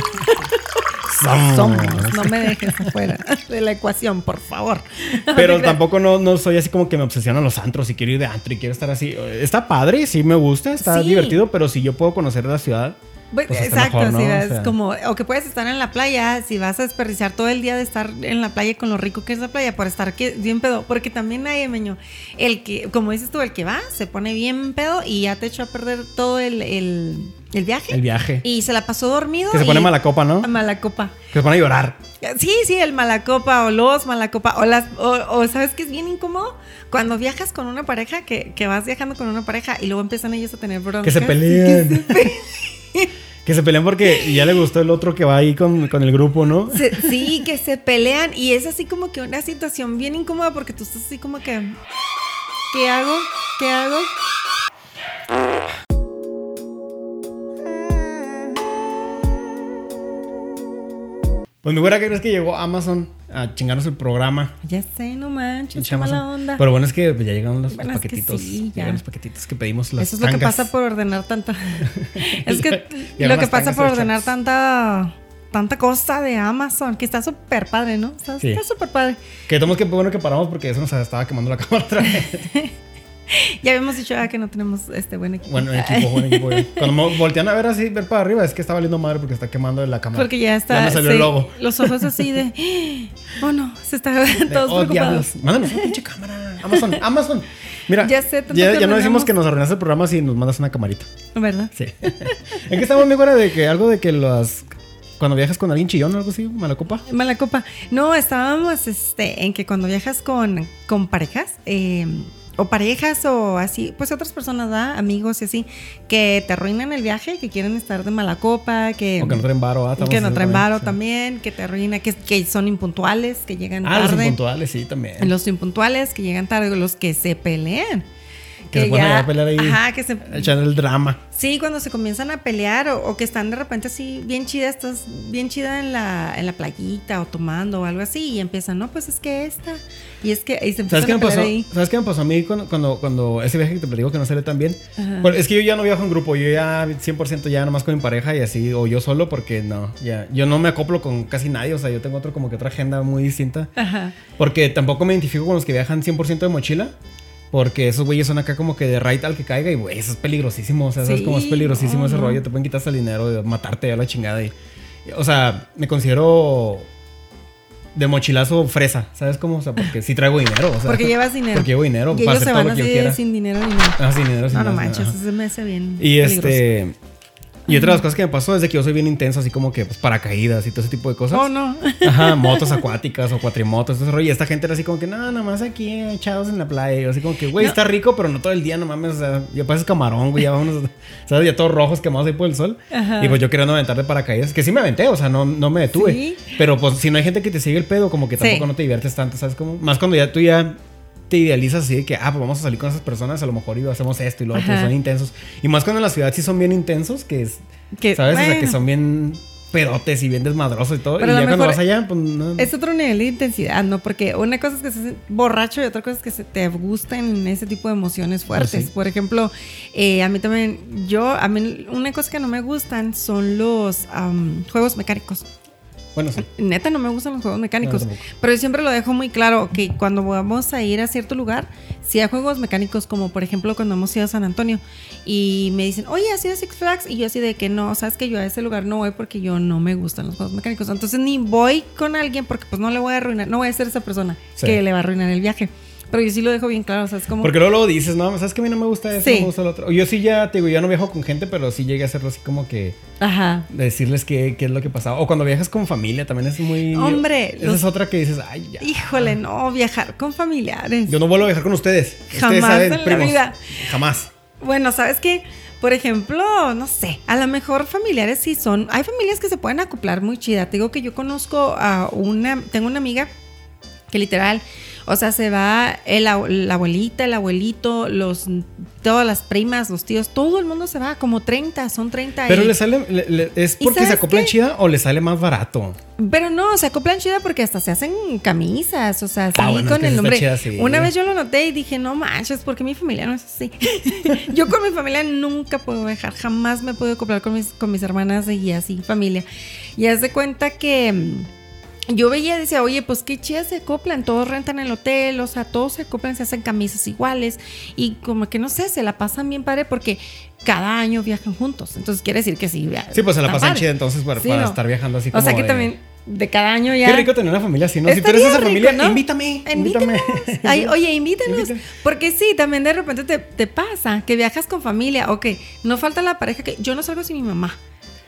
Somos. No me dejes afuera de la ecuación, por favor. pero No tampoco no, no soy así como que me obsesionan los antros y quiero ir de antro y quiero estar así. Está padre, sí me gusta, está Sí. divertido, pero si yo puedo conocer la ciudad. Pues, Pues exacto, mejor, ¿no? si O vas sea. como, o que puedes estar en la playa, si vas a desperdiciar todo el día de estar en la playa con lo rico que es la playa, por estar que, bien pedo, porque también hay, meño, el que, como dices tú, el que va, se pone bien pedo y ya te echó a perder todo el, el, el viaje. El viaje. Y se la pasó dormido. Que se y- pone mala copa, ¿no? Mala copa. Que se pone a llorar. Sí, sí, el malacopa o los malacopa o las o, o sabes que es bien incómodo cuando viajas con una pareja que, que vas viajando con una pareja y luego empiezan ellos a tener broncas. Que se pelean. Que se pelean porque ya le gustó el otro que va ahí con, con el grupo, ¿no? Se- sí, que se pelean y es así como que una situación bien incómoda porque tú estás así como que ¿qué hago? ¿Qué hago? Pues mi güera, ¿qué crees que llegó Amazon a chingarnos el programa? Ya sé, no manches, qué mala onda. Pero bueno, es que pues, ya llegaron los, Bueno, es que paquetitos. sí, ya. llegaron los paquetitos que pedimos las Eso es lo que pasa por ordenar tanta. es que lo que pasa por ordenar tanta tanta cosa de Amazon, que está súper padre, ¿no? Está Sí. está súper padre. Que tomamos que bueno que paramos porque eso nos estaba quemando la cámara otra vez. Ya habíamos dicho ah, que no tenemos este buen equipo. Bueno, equipo, buen equipo. Cuando me voltean a ver así, ver para arriba, es que está valiendo madre porque está quemando la cámara. Porque ya está. Ya me salió sí, el logo. Los ojos así de. Oh no, se está De, todos oh, preocupados. Mándanos una pinche cámara. Amazon, Amazon. Mira, Ya sé, ya, ya no decimos que nos arruinaste el programa si nos mandas una camarita. ¿Verdad? Sí. ¿En qué estamos, mi güera? De que algo de que las. Cuando viajas con alguien chillón o algo así, mala copa. Mala copa. No, estábamos este, en que cuando viajas con, con parejas, eh, o parejas o así, pues otras personas, ¿verdad? amigos y así, que te arruinan el viaje, que quieren estar de mala copa, que, O que no traen varo. ah, que no traen también, varo sí. también, que te arruina, que, que son impuntuales, que llegan Ah, los tarde. impuntuales, sí, también. Los impuntuales que llegan tarde, los que se pelean. Que se ponen a pelear ahí. Ajá, que se. Echando el drama. Sí, cuando se comienzan a pelear o, o que están de repente así bien chidas, estás bien chida en la, en la playita o tomando o algo así y empiezan, no, pues es que esta. Y es que y se ¿Sabes qué, me pasó? ahí. ¿Sabes qué me pasó a mí cuando, cuando, cuando ese viaje que te platico que no sale tan bien? Bueno, es que yo ya no viajo en grupo, yo ya 100% ya nomás con mi pareja y así, o yo solo, porque no, ya, yo no me acoplo con casi nadie, o sea, yo tengo otro como que otra agenda muy distinta, Ajá. porque tampoco me identifico con los que viajan 100% de mochila. Porque esos güeyes son acá como que de right al que caiga y güey, eso es peligrosísimo. O sea, ¿sabes Sí, cómo es peligrosísimo no, ese no. rollo? Te pueden quitar hasta el dinero, de matarte a la chingada. Y, o sea, me considero de mochilazo fresa, ¿sabes cómo? O sea, porque sí traigo dinero. O sea, Porque llevas dinero. Porque llevo dinero Y ellos se van así sin dinero ni nada. Ah, sin dinero, sin No, no nada, manches, ajá. eso me hace bien. Y peligroso. este. Y otra de las cosas que me pasó es de que yo soy bien intenso, así como que pues, paracaídas y todo ese tipo de cosas. Oh, no. Ajá, motos acuáticas o cuatrimotos, todo ese rollo. Y esta gente era así como que, no, nomás aquí echados en la playa. Yo así como que, güey, No. está rico, pero no todo el día, no mames. O sea, ya pases camarón, güey, ya vámonos. ¿Sabes? Ya todos rojos quemados ahí por el sol. Ajá. Y pues yo queriendo aventar de paracaídas, que sí me aventé, o sea, no, no me detuve. Sí. Pero pues si no hay gente que te sigue el pedo, como que Sí. tampoco no te diviertes tanto, ¿sabes? Como, más cuando ya tú ya te idealizas así de que, ah, pues vamos a salir con esas personas, a lo mejor y hacemos esto y lo otro, Ajá. son intensos. Y más cuando en la ciudad sí son bien intensos, que es, Que, ¿sabes? O sea, que son bien pedotes y bien desmadrosos y todo. Pero y ya cuando vas allá, pues no. Es otro nivel de intensidad, ¿no? Porque una cosa es que se borracho y otra cosa es que se te gusten ese tipo de emociones fuertes. Pues sí. Por ejemplo, eh, a mí también, yo, a mí una cosa que no me gustan son los am, juegos mecánicos. Bueno, sí. Neta, no me gustan los juegos mecánicos. No, pero yo siempre lo dejo muy claro que cuando vamos a ir a cierto lugar, si hay juegos mecánicos, como por ejemplo cuando hemos ido a San Antonio y me dicen, oye, ¿has ido a Six Flags? Y yo así de que no, sabes que yo a ese lugar no voy porque yo no me gustan los juegos mecánicos. Entonces ni voy con alguien porque pues no le voy a arruinar, no voy a ser esa persona Sí. que le va a arruinar el viaje. Pero yo sí lo dejo bien claro, o sea, es como... Porque luego, luego dices, no, sabes que a mí no me gusta eso, Sí. no me gusta lo otro. O Yo sí ya, te digo, ya no viajo con gente, pero sí llegué a hacerlo así como que Ajá. decirles qué, qué es lo que pasaba. O cuando viajas con familia también es muy. Hombre, Esa los- es otra que dices, ay, ya. Híjole, no, viajar con familiares. Yo no vuelvo a viajar con ustedes. Ustedes Jamás saben, en la primos. vida. Jamás. Bueno, ¿sabes qué? Por ejemplo, no sé, a lo mejor familiares sí son. Hay familias que se pueden acoplar muy chida. Te digo que yo conozco a una. Tengo una amiga que literal. O sea, se va el, la abuelita, el abuelito, los, todas las primas, los tíos, todo el mundo se va, como 30, son 30. Pero y- le sale. le- le- ¿Es ¿Y porque se acoplan qué? chida o le sale más barato? Pero no, se acoplan chida porque hasta se hacen camisas, o sea, sí, Ah, bueno, con el nombre. chida, sí. Una vez yo lo noté y dije, no manches, porque mi familia no es así. yo con mi familia nunca puedo viajar, jamás me puedo acoplar con mis, con mis hermanas y así, familia. Y haz de cuenta que yo veía y decía, oye, pues qué chidas se acoplan, todos rentan el hotel, o sea, todos se acoplan, se hacen camisas iguales y como que no sé, se la pasan bien padre porque cada año viajan juntos. Entonces quiere decir que sí. Sí, pues se la pasan padre. chida entonces para, Sí, para no. estar viajando así O como. sea que de- también de cada año ya. Qué rico tener una familia así, ¿no? Si tú eres esa familia, ¿no? invítame. Invítame. Ay, oye, invítanos. Invítame. Porque sí, también de repente te, te pasa que viajas con familia. Ok, no falta la pareja que yo no salgo sin mi mamá.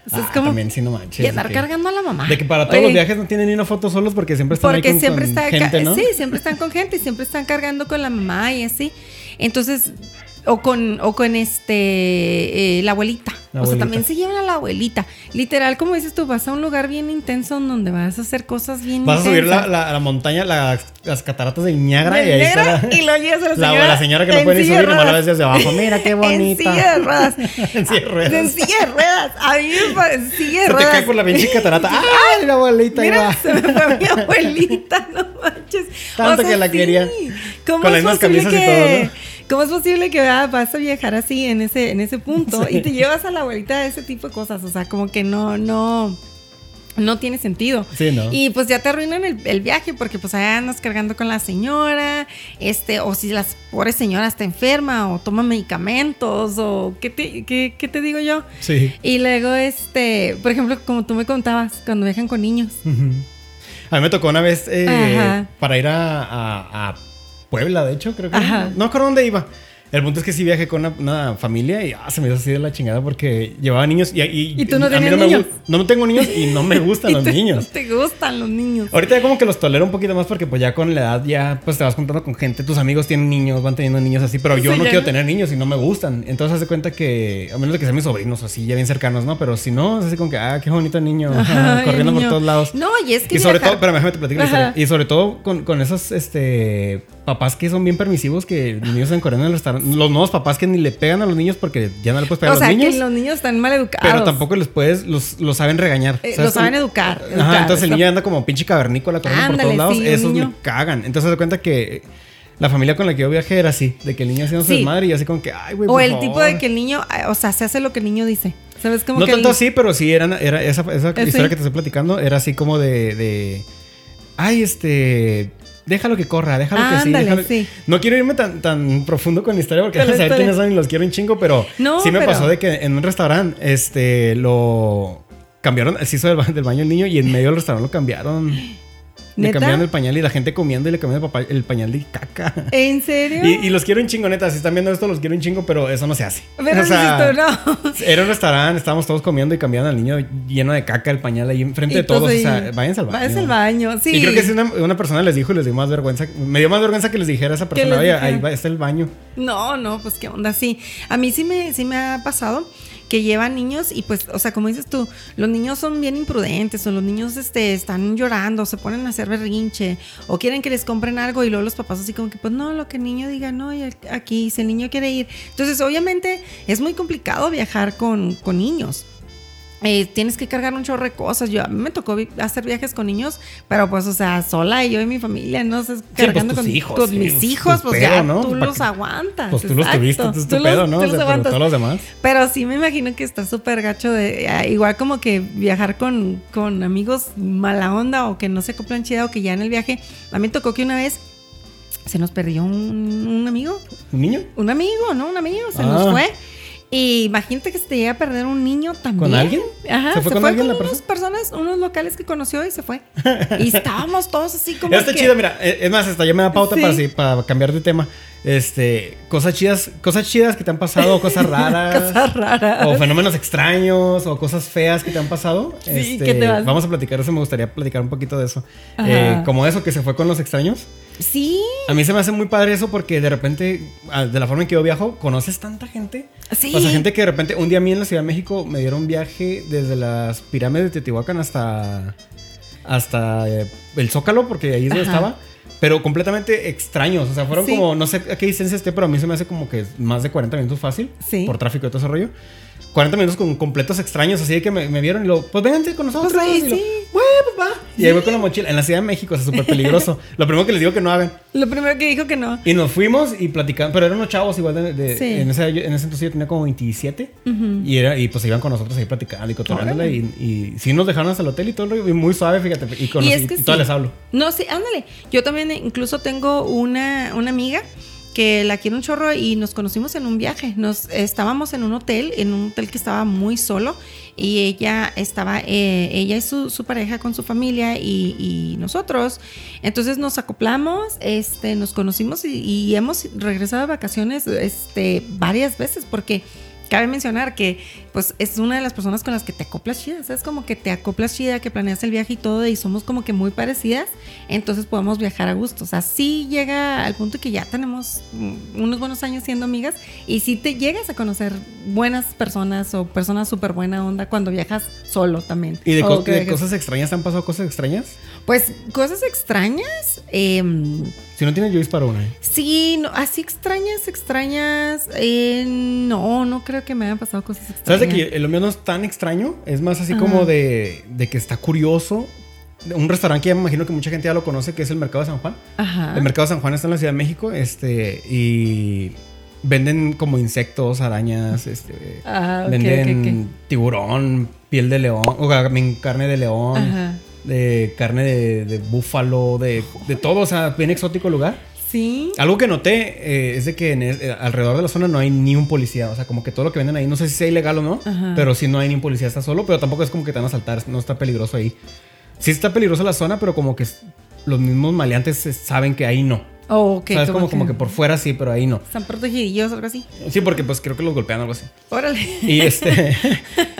O sea, Ah, es como. también, sí, no manches. y andar que- cargando a la mamá. De que para todos Oye, los viajes no tienen ni una foto solos porque siempre están Porque ahí con, siempre con está gente, ¿no? Sí, siempre están con gente y siempre están cargando con la mamá y así. Entonces, o con, o con este eh, la abuelita. La o sea, abuelita. también se llevan a la abuelita. Literal, como dices tú, vas a un lugar bien intenso en donde vas a hacer cosas bien Vas a subir la, la, la montaña, la- las cataratas de Niágara Del y ahí está la, y lo llevas a la señora la señora que no en puede ni subir, nomás la ruedas. ves desde abajo. Mira qué En bonita. silla de ruedas. en silla de ruedas. En silla de ruedas. A mí me parece silla de Se te ruedas. cae por la pinche catarata. ¡Ay, la abuelita! Mira, va! se me fue mi abuelita, no manches. Tanto que la quería. ¿Cómo Con las es mismas camisas y que, todo, ¿no? ¿Cómo es posible que ah, vas a viajar así en ese, en ese punto Sí. y te llevas a la abuelita de ese tipo de cosas? O sea, como que no, no, no tiene sentido. Sí, ¿no? Y pues ya te arruinan el, el viaje porque pues allá andas cargando con la señora, este, o si la pobre señora está enferma o toma medicamentos o qué te, qué, qué te digo yo. Sí. Y luego, este, por ejemplo, como tú me contabas, cuando viajan con niños. Ujú. A mí me tocó una vez eh, para ir a, a- a Puebla, de hecho, creo que. Ajá. No, no me dónde iba. El punto es que sí viajé con una, una familia y ah, se me hizo así de la chingada porque llevaba niños y, y, ¿Y tú no a mí me niños? gu- no tengo niños y no me gustan los niños. Te gustan los niños. Ahorita ya como que los tolero un poquito más porque pues ya con la edad ya pues te vas contando con gente, tus amigos tienen niños, van teniendo niños así, pero yo Sí, no quiero no. tener niños y no me gustan. Entonces haz de cuenta que, a menos de que sean mis sobrinos o así, ya bien cercanos, ¿no? Pero si no, es así como que, ah, qué bonito niño, Ajá, corriendo por todos lados. No, y es que Y sobre viajar- todo, pero déjame te platico la historia. Y sobre todo con, con esos, este, papás que son bien permisivos que los niños se corriendo en restaurante. Los nuevos papás que ni le pegan a los niños porque ya no le puedes pegar o a sea, los niños. que los niños están mal educados. Pero tampoco les puedes, los, los saben regañar. Eh, ¿Sabes los saben educar, Ajá, educar, entonces el niño anda como pinche cavernícola corriendo por todos lados. sí, Esos me cagan. Entonces se da cuenta que la familia con la que yo viajé era así, de que el niño su Sí. desmadre y así como que, ay, güey. o por el favor. tipo de que el niño, ah, o sea, se hace lo que el niño dice. ¿Sabes? Como No que tanto el- así, pero sí era, era esa, esa Eh, historia que te estoy platicando, era así como de, de ay, este, déjalo que corra, déjalo que sí, Ándale, déjalo- sí. No quiero irme tan, tan profundo con la historia porque a saber quiénes son y los quiero un chingo, pero No, sí me pero- pasó de que en un restaurante, este, lo cambiaron, se hizo del, ba- del baño el niño y en medio del restaurante lo cambiaron. Le ¿Neta? cambiaron el pañal y la gente comiendo y le cambiaron el, papá- el pañal de caca. ¿En serio? Y, y los quiero un chingo, neta. Si están viendo esto, los quiero un chingo, pero eso no se hace. Pero O sea, no. era un restaurante, estábamos todos comiendo y cambiaban al niño lleno de caca el pañal ahí enfrente de todos. O sea, váyanse al baño. Váyanse al baño, sí. Y creo que si una, una persona les dijo y les dio más vergüenza. Me dio más vergüenza que les dijera a esa persona, oye, ahí va, está el baño. No, no, pues qué onda, sí. A mí sí me, sí me ha pasado que llevan niños y pues, o sea, como dices tú, los niños son bien imprudentes o los niños este, están llorando, se ponen a hacer berrinche o quieren que les compren algo y luego los papás así como que, pues no, lo que el niño diga, no, y aquí, si el niño quiere ir. Entonces, obviamente es muy complicado viajar con, con niños. Eh, tienes que cargar un chorro de cosas. Yo, a mí me tocó vi- hacer viajes con niños, pero pues, o sea, sola y yo y mi familia, no sé, cargando tus con hijos, con sí, mis pues, hijos, pues pedo, ya ¿no? tú los aguantas. Pues tú los tuviste, tú es tu Tú los- pedo, ¿no? tú O los sea, pero aguantas. todos los demás. Pero sí me imagino que está súper gacho de ah, igual como que viajar con, con amigos mala onda o que no se acoplan chida o que ya en el viaje. A mí me tocó que una vez se nos perdió un, un amigo, ¿Un niño? un amigo, ¿no? Un amigo, se Ah. nos fue. Y imagínate que se te llega a perder un niño también. ¿Con alguien? Ajá. ¿Se fue con alguien la unas personas, unos locales que conoció y se fue. y estábamos todos así como. Está que- chido, mira. eh, Es más, hasta ya me da pauta Sí. para, sí, para cambiar de tema. Este, cosas chidas, cosas chidas que te han pasado, cosas raras. Cosas raras. O fenómenos extraños, o cosas feas que te han pasado. Sí, Este, ¿qué te vas? Vamos a platicar eso, me gustaría platicar un poquito de eso. Eh, como eso que se fue con los extraños. Sí. A mí se me hace muy padre eso porque de repente, ah, de la forma en que yo viajo, conoces tanta gente. Sí. O sea, gente que de repente, un día a mí en la Ciudad de México me dieron viaje desde las pirámides de Teotihuacán hasta, hasta eh, el Zócalo, porque ahí es donde Ajá. estaba. Pero completamente extraños. O sea, fueron Sí. como, no sé a qué distancia esté, pero a mí se me hace como que más de 40 minutos fácil. Sí. Por tráfico y todo ese rollo. 40 minutos con completos extraños, así de que me, me vieron y lo, pues vénganse con nosotros. Pues ahí y lo, sí. "Güey, pues va. Y ahí voy con la mochila. En la Ciudad de México, o sea, súper peligroso. lo primero que les digo que no hagan. Lo primero que dijo que no. Y nos fuimos y platicamos, pero eran unos chavos igual de, de- Sí. en, ese, en ese entonces yo tenía como 27 y, era, y pues iban con nosotros ahí platicando y cotorreándola y, y sí nos dejaron hasta el hotel y todo el rollo, y muy suave, fíjate, y, con Y es que y todas sí. les hablo. No, sí, ándale. Yo también incluso tengo una, una amiga que la quiero un chorro y nos conocimos en un viaje. Nos estábamos en un hotel, en un hotel que estaba muy solo y ella estaba, eh, ella y su, pareja con su familia y, y nosotros. Entonces nos acoplamos, este, nos conocimos y, y hemos regresado de vacaciones, este, varias veces porque cabe mencionar que pues es una de las personas con las que te acoplas chida, es como que te acoplas chida, que planeas el viaje y todo y somos como que muy parecidas, entonces podemos viajar a gusto. O sea, sí llega al punto que ya tenemos unos buenos años siendo amigas y sí te llegas a conocer buenas personas o personas súper buena onda cuando viajas solo también. ¿Y de, co- cosas extrañas han pasado cosas extrañas? Pues cosas extrañas. em, Si no tienes, yo disparo una. ¿eh? Sí, no, así extrañas, extrañas. eh, no, no creo que me hayan pasado cosas extrañas. ¿Sabes de que lo mío no es tan extraño? Es más así Ajá. como de, de que está curioso. Un restaurante que ya me imagino que mucha gente ya lo conoce, que es el Mercado de San Juan. Ajá. El Mercado de San Juan está en la Ciudad de México, este, y venden como insectos, arañas, este, Ah, ok, venden tiburón, piel de león, o carne de león, Ajá. De carne de, de búfalo, de, de todo, o sea, bien exótico lugar. Sí. Algo que noté eh, es de que en eh, alrededor de la zona no hay ni un policía, o sea, como que todo lo que venden ahí, no sé si sea ilegal o no, Ajá. pero sí no hay ni un policía, está solo, pero tampoco es como que te van a saltar, no está peligroso ahí. Sí está peligrosa la zona, pero como que los mismos maleantes saben que ahí no. Oh, ok. ¿Sabes? Como, como que por fuera sí, pero ahí no. Están protegidillos o algo así. Sí, porque pues creo que los golpean o algo así. Órale. Y este.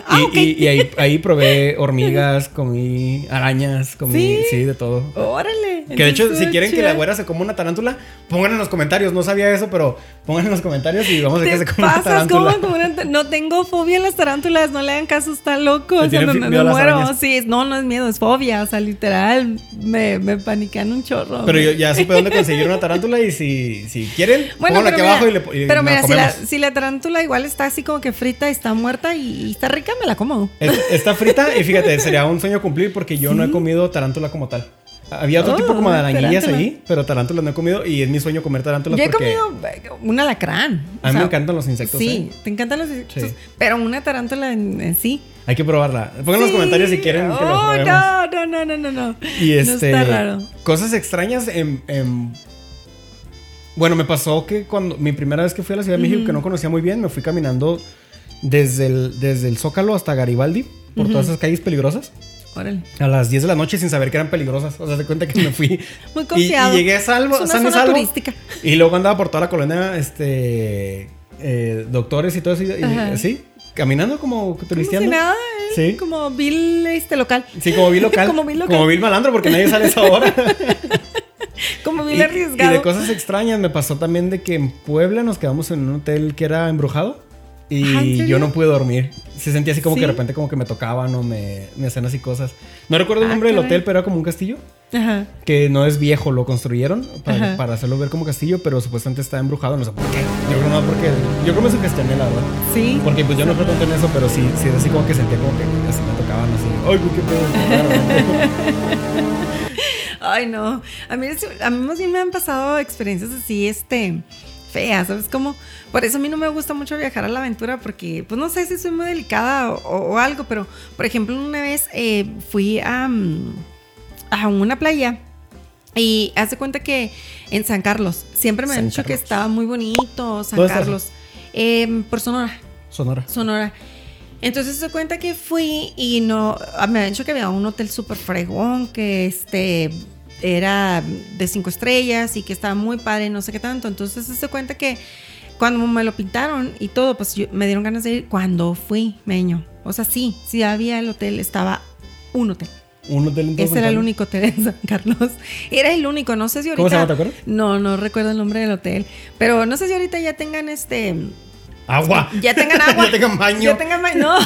Ah, y, y- y ahí, ahí probé hormigas, comí arañas, comí, ¿Sí? sí, de todo. Órale. Que de hecho, si quieren que la güera se coma una tarántula, pongan en los comentarios. No sabía eso, pero pongan en los comentarios y vamos a ver que ¿Te se coma una tarántula. como una ta- No tengo fobia a las tarántulas, no le hagan caso, está loco. ¿Le O sea, me las muero. arañas? Sí, no, no es miedo, es fobia. O sea, literal, me, me paniquean un chorro. Pero yo ya supe dónde conseguir una tarántula y si, si quieren, Bueno, pero aquí mira, abajo y le y pero mira, si la, comemos. si la tarántula igual está así como que frita y está muerta y, y está rica, me la como. Es- Está frita y fíjate, sería un sueño cumplir porque yo no he comido tarántula como tal. Había otro Oh, tipo como de arañillas tarántula. ahí, pero tarántulas no he comido y es mi sueño comer tarántulas Yo he porque comido eh, un alacrán. a mí me encantan los insectos. Sí, ¿eh? te encantan los insectos. Sí. Pero una tarántula en, en sí. Hay que probarla. Pongan en los comentarios si quieren que lo Oh, probemos. no, no, no, no, no, no. Y No este. está raro. Cosas extrañas en, en- Bueno, me pasó que cuando. Mi primera vez que fui a la Ciudad de México, que no conocía muy bien, me fui caminando desde el, desde el Zócalo hasta Garibaldi, por todas esas calles peligrosas. Órale. A las 10 de la noche sin saber que eran peligrosas. O sea, te cuenta que me fui. Muy y, confiado. y llegué a salvo, Es una zona salvo. turística. Y luego andaba por toda la colonia, este. eh, doctores y todo eso. Y, así, caminando como Como si turisteando. nada, ¿eh? Sí. Como Bill este local. Sí, como vi local. Como vi local. Como malandro, porque nadie sale a esa hora. Como y, Bill y arriesgado. de cosas extrañas me pasó también de que en Puebla nos quedamos en un hotel que era embrujado. Y Ajá, ¿en serio? yo no pude dormir. Se sentía así como ¿Sí? que de repente como que me tocaban o me, me hacían así cosas. No recuerdo el Ah, nombre del caray. hotel, pero era como un castillo. Ajá. Que no es viejo, lo construyeron para, para hacerlo ver como castillo, pero supuestamente está embrujado. No sé por qué. Yo creo no, porque yo creo que me sugestioné, la verdad. Sí. Porque pues yo no tanto en eso, pero sí, sí así como que sentía como que así me tocaban así. Ay, qué pedo. qué raro". Ay, no. A mí, a mí más bien me han pasado experiencias así, este, feas, ¿sabes cómo? Por eso a mí no me gusta mucho viajar a la aventura porque, pues no sé si soy muy delicada o, o- o algo, pero, por ejemplo, una vez eh, fui a, mm, a una playa y hace cuenta que en San Carlos, siempre me han dicho que estaba muy bonito, San ¿Dónde está Carlos, Em, por Sonora. Sonora. Sonora. Entonces se cuenta que fui y no, ah, me habían dicho que había un hotel súper fregón, que este era de cinco estrellas y que estaba muy padre no sé qué tanto. Entonces se cuenta que cuando me lo pintaron y todo, pues yo- me dieron ganas de ir cuando fui, meño. O sea, sí, sí había el hotel, estaba un hotel. Un hotel en Ese era el único hotel en San Carlos. Era el único, no sé si ahorita... ¿Cómo se llama, te acuerdas? No, no recuerdo el nombre del hotel. Pero no sé si ahorita ya tengan este... Agua. Ya tengan agua. ya tengan baño. Ya tengan baño. No,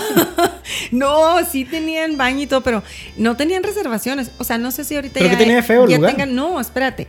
no, sí tenían baño y todo, pero no tenían reservaciones. O sea, no sé si ahorita ¿Pero ya. qué tenía de feo el ya lugar? tengan- no, espérate.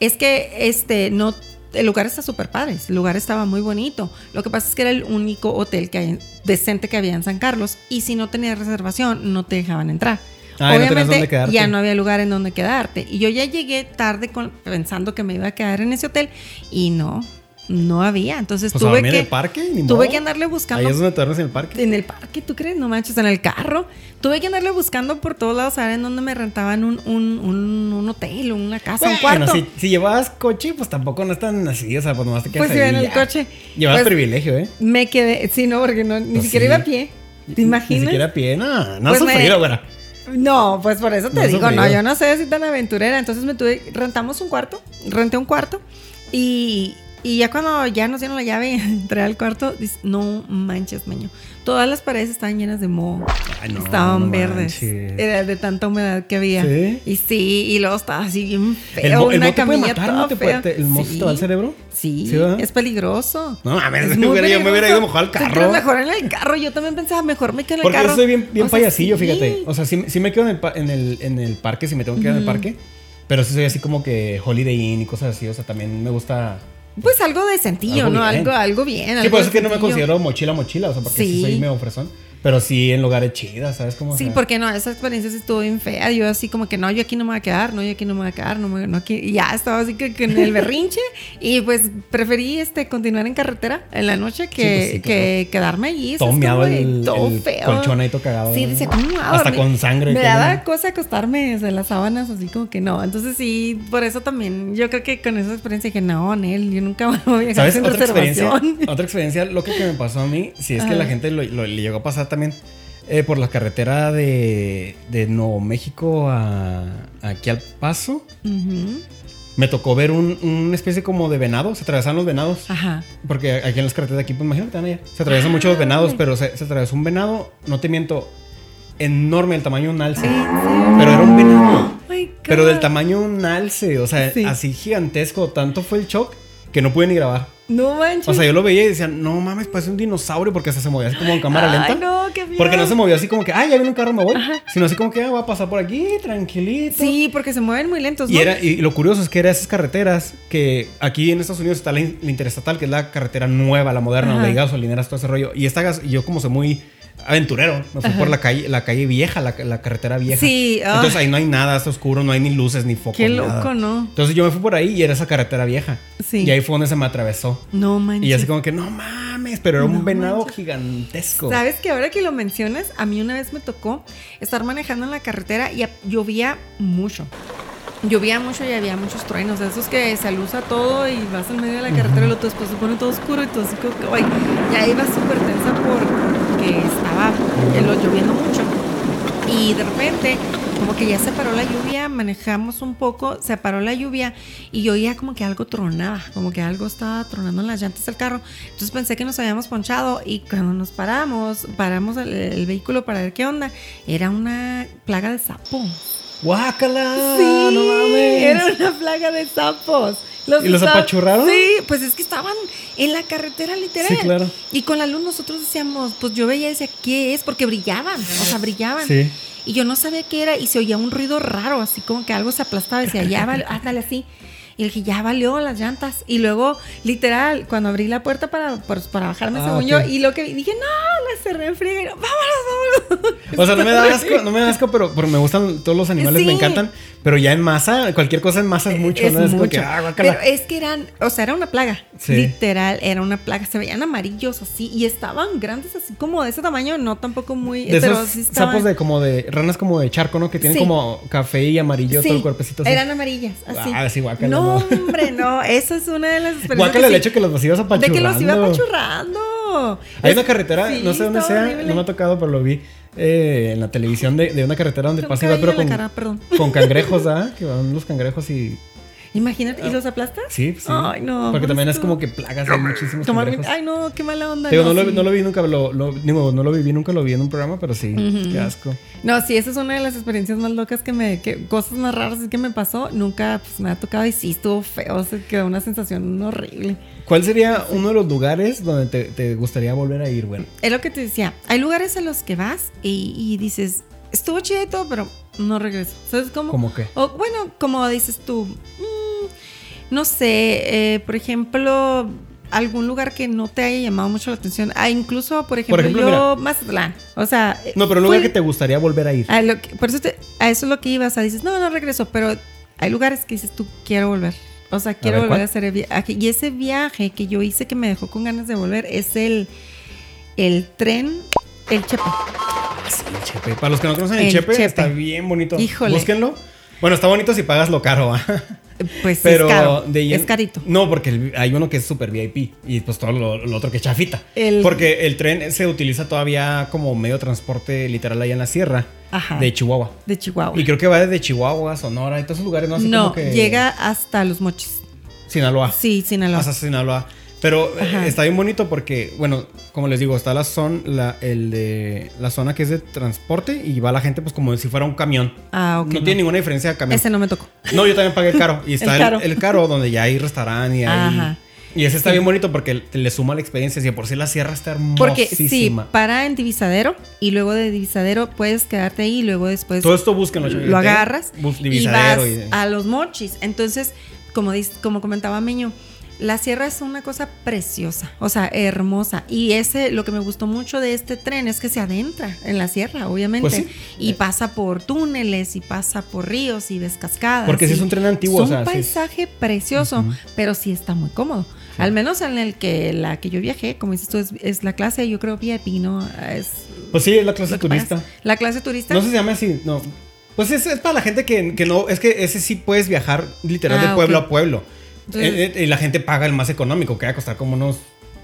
Es que este, no. El lugar está súper padre, el lugar estaba muy bonito. Lo que pasa es que era el único hotel que hay, decente que había en San Carlos. Y si no tenías reservación, no te dejaban entrar. Ah, no quedarte. ya no había lugar en donde quedarte. Y yo ya llegué tarde con- pensando que me iba a quedar en ese hotel y no, no había. Entonces Pues tuve que en el parque, ni tuve modo. que andarle buscando Ahí es donde te en el parque. en el parque, ¿tú crees? No manches, en el carro. Tuve que andarle buscando por todos lados a ver en dónde me rentaban un, un, un, un hotel o una casa, un Bueno, cuarto. si, si llevabas coche, pues tampoco no es tan así, o sea, pues nomás te quedas Pues iba en el ya. coche. Llevabas Pues, privilegio, ¿eh? Me quedé, sí, no, porque no, ni Pues siquiera sí. iba a pie. ¿Te imaginas? Ni siquiera a pie, no, no Pues has me- sufrido, güera. No, pues por eso te No digo, no, sufrido. yo no sé si tan aventurera. Entonces me tuve, rentamos un cuarto, renté un cuarto y, y ya cuando ya nos dieron la llave, entré al cuarto, dice, no manches, meño. Todas las paredes estaban llenas de moho. Ay, no, estaban no verdes. manches. Era de tanta humedad que había. ¿Sí? Y sí, y luego estaba así bien feo. ¿El, mo- el puede matar? ¿No te puede, te- ¿El moho Sí. te va al cerebro? Sí, ¿Sí, es peligroso. No mames, Es me hubiera- yo me hubiera ido mejor al ¿Tú carro. mejor en el carro. Yo también pensaba, mejor me quedo en el Porque carro. yo soy bien, bien O sea, payasillo, fíjate. O sea, sí, sí me quedo en el, en, el, en el parque, si me tengo que quedar en el parque. Pero sí soy así como que Holiday Inn y cosas así. O sea, también me gusta. Pues algo de sencillo, Algo ¿no? bien. Algo, algo bien. Sí, algo por eso es que no me considero mochila mochila. O sea, porque sí, Sí. soy medio fresón. Pero sí en lugares chidas, ¿sabes cómo? O Sí, sea, porque no, esa experiencia sí estuvo bien fea. Yo así como que no, yo aquí no me voy a quedar, no, yo aquí no me voy a quedar, no, me, no aquí. Y ya estaba así que, que en el berrinche. y pues preferí este continuar en carretera en la noche que, Sí, pues sí, que quedarme allí. Todo meado el, todo el feo. colchón ahí todo cagado. Sí, dice, ¿cómo Hasta con sangre. Me que daba no- cosa acostarme de las sábanas, así como que no. Entonces sí, por eso también, yo creo que con esa experiencia dije, no, Nel, yo nunca voy a viajar ¿Sabes? sin Otra experiencia, reservación. otra experiencia loca que me pasó a mí, si es que Ajá. la gente lo, lo- le llegó a pasar también eh, por la carretera de, de Nuevo México a aquí al Paso. Me tocó ver un, una especie como de venado. Se atravesaban los venados. Ajá. Porque aquí en las carreteras de aquí, pues imagínate. Se atraviesan muchos Ah, venados, pero se, se atravesó un venado, no te miento, enorme, el tamaño de un alce. Pero era un venado. Oh. Pero del tamaño de un alce, o sea, Sí. así gigantesco. Tanto fue el shock que no pude ni grabar. No manches. O sea, yo lo veía y decía, no mames, parece un dinosaurio porque hasta se movía así como en cámara lenta. Ay, no, qué feo. Porque no se movió así como que, ay, ya viene un carro, me voy. Sino así como que, ah, va a pasar por aquí, tranquilito. Sí, porque se mueven muy lentos, ¿no? Y, era, y lo curioso es que era esas carreteras que aquí en Estados Unidos está la, in- la interestatal, que es la carretera nueva, la moderna, Ajá. donde hay gasolineras, todo ese rollo. Y esta gas, yo como soy muy aventurero, me fui por la calle, la calle vieja, la, la carretera vieja. Sí, ah. Entonces ahí no hay nada, está oscuro, no hay ni luces ni focos. Qué nada. loco, ¿no? Entonces yo me fui por ahí y era esa carretera vieja. Sí. Y ahí fue donde se me atravesó. No manches. Y así como que, no mames, pero era un venado manches. gigantesco. Sabes que ahora que lo mencionas, a mí una vez me tocó estar manejando en la carretera y llovía mucho. Llovía mucho y había muchos truenos, de esos que se alusa todo y vas en medio de la carretera y lo después se pone todo oscuro y todo así como que, ay, ya iba súper tensa eh, lo lloviendo mucho. Y de repente, como que ya se paró la lluvia, manejamos un poco, se paró la lluvia y yo oía como que algo tronaba, como que algo estaba tronando en las llantas del carro. Entonces pensé que nos habíamos ponchado y cuando nos paramos, paramos el, el vehículo para ver qué onda, era una plaga de sapos. ¡Guácala! Sí, ¡No mames! era una plaga de sapos. ¿Y los apachurraron? Sí, pues es que estaban en la carretera literal. Sí, claro. Y con la luz nosotros decíamos, pues yo veía y decía, ¿qué es? Porque brillaban, o sea, brillaban. Sí. Y yo no sabía qué era y se oía un ruido raro, así como que algo se aplastaba y decía, ya valió, ándale así. Y le dije, ya valió las llantas. Y luego, literal, cuando abrí la puerta para, para bajarme, Ah, según yo, y lo que vi, dije, no, la cerré en friega vámonos, vámonos. O sea, no me da asco, no me da asco, pero, pero me gustan todos los animales, Sí. me encantan. Pero ya en masa, cualquier cosa en masa es mucho, Es ¿no? Es mucho. que, ah. Pero es que eran, o sea, era una plaga. Sí. Literal, era una plaga. Se veían amarillos así y estaban grandes así como de ese tamaño, no tampoco muy. de pero esos sí estaban. sapos de como de ranas como de charco, ¿no? Que tienen Sí. como café y amarillo todo el cuerpecito así. Eran amarillas, así. Ah, sí, guácala, No, no. hombre, no. Eso es una de las experiencias. Guácala el hecho que los De apachurrando. que los iba apachurrando. Hay Es- una carretera, no sé dónde sea, horrible. no me ha tocado, pero lo vi eh, en la televisión de, de una carretera donde pasa igual, pero con, con cangrejos, ¿ah? Que van los cangrejos y. Imagínate, ¿y los aplastas? Sí, sí. Ay, no. Porque también es como que plagas, hay muchísimos cangrejos. Ay, no, qué mala onda. Digo, no, lo, sí. no lo vi nunca, lo, lo- digo, no lo viví nunca, lo vi en un programa, pero sí, qué asco. No, sí, esa es una de las experiencias más locas que me, que, cosas más raras que me pasó. Nunca pues, me ha tocado y sí estuvo feo, se quedó una sensación horrible. ¿Cuál sería uno de los lugares donde te, te gustaría volver a ir, güey? Es lo que te decía, hay lugares a los que vas y, y dices, estuvo chido y todo, pero no regreso. ¿Sabes cómo? ¿Cómo qué? O, bueno, como dices tú, mm, no sé, eh, por ejemplo, algún lugar que no te haya llamado mucho la atención. Ah, incluso, por ejemplo, ejemplo, yo, Mazatlán. O sea, No, pero un lugar que te gustaría volver a ir. A lo que- por eso te- a eso es lo que ibas, o sea, dices, no, no regreso, pero hay lugares que dices tú, quiero volver. O sea, quiero ver, volver ¿cuál? a hacer el viaje. Y ese viaje que yo hice que me dejó con ganas de volver es el, el tren, el Chepe. Ah, sí, el Chepe. Para los que no conocen el, El Chepe, Chepe. está bien bonito. Híjole. Búsquenlo. Bueno, está bonito si pagas lo caro. Pues Pero es caro, de ahí en- es carito. No, porque el- hay uno que es super VIP y pues todo lo, lo otro que es chafita. El- Porque el tren se utiliza todavía como medio de transporte literal allá en la sierra Ajá. de Chihuahua. De Chihuahua. Y creo que va desde Chihuahua, Sonora y todos esos lugares, ¿no? Así no, como que llega hasta los mochis. Sinaloa. Sí, Sinaloa. Hasta Sinaloa. Pero eh, Ajá. está bien bonito porque, bueno, como les digo, está la zona, la, el de, la zona que es de transporte y va la gente pues como si fuera un camión. Ah, ok. no, tiene ninguna diferencia de camión. Ese no me tocó. No, yo también pagué el caro. Y está El caro. el caro donde ya hay restaurante y hay... Ajá. Y ese está bien bonito porque le suma la experiencia. Si de por sí la sierra está Porque sí, hermosísima. para en Divisadero y luego de Divisadero puedes quedarte ahí y luego después Todo esto búsquenlo. chavos. lo agarras Bus- y divisadero vas y- a los mochis. Entonces, como, como comentaba Meño, la sierra es una cosa preciosa, o sea, hermosa. Y ese, lo que me gustó mucho de este tren es que se adentra en la sierra, obviamente. Pues sí. Y pasa por túneles y pasa por ríos y ves cascadas. Porque y es un tren antiguo, Es o un sí paisaje precioso, pero sí está muy cómodo. Al menos en el que la que yo viajé, como dices tú, es, es la clase, yo creo VIP, ¿no? Es Pues sí, es la clase turista. La clase turista. No se llama así, no. Pues es, es para la gente que, que no. Es que ese sí puedes viajar literal Ah, de pueblo ok. a pueblo. Entonces- Eh, eh, y la gente paga el más económico, que va a costar como unos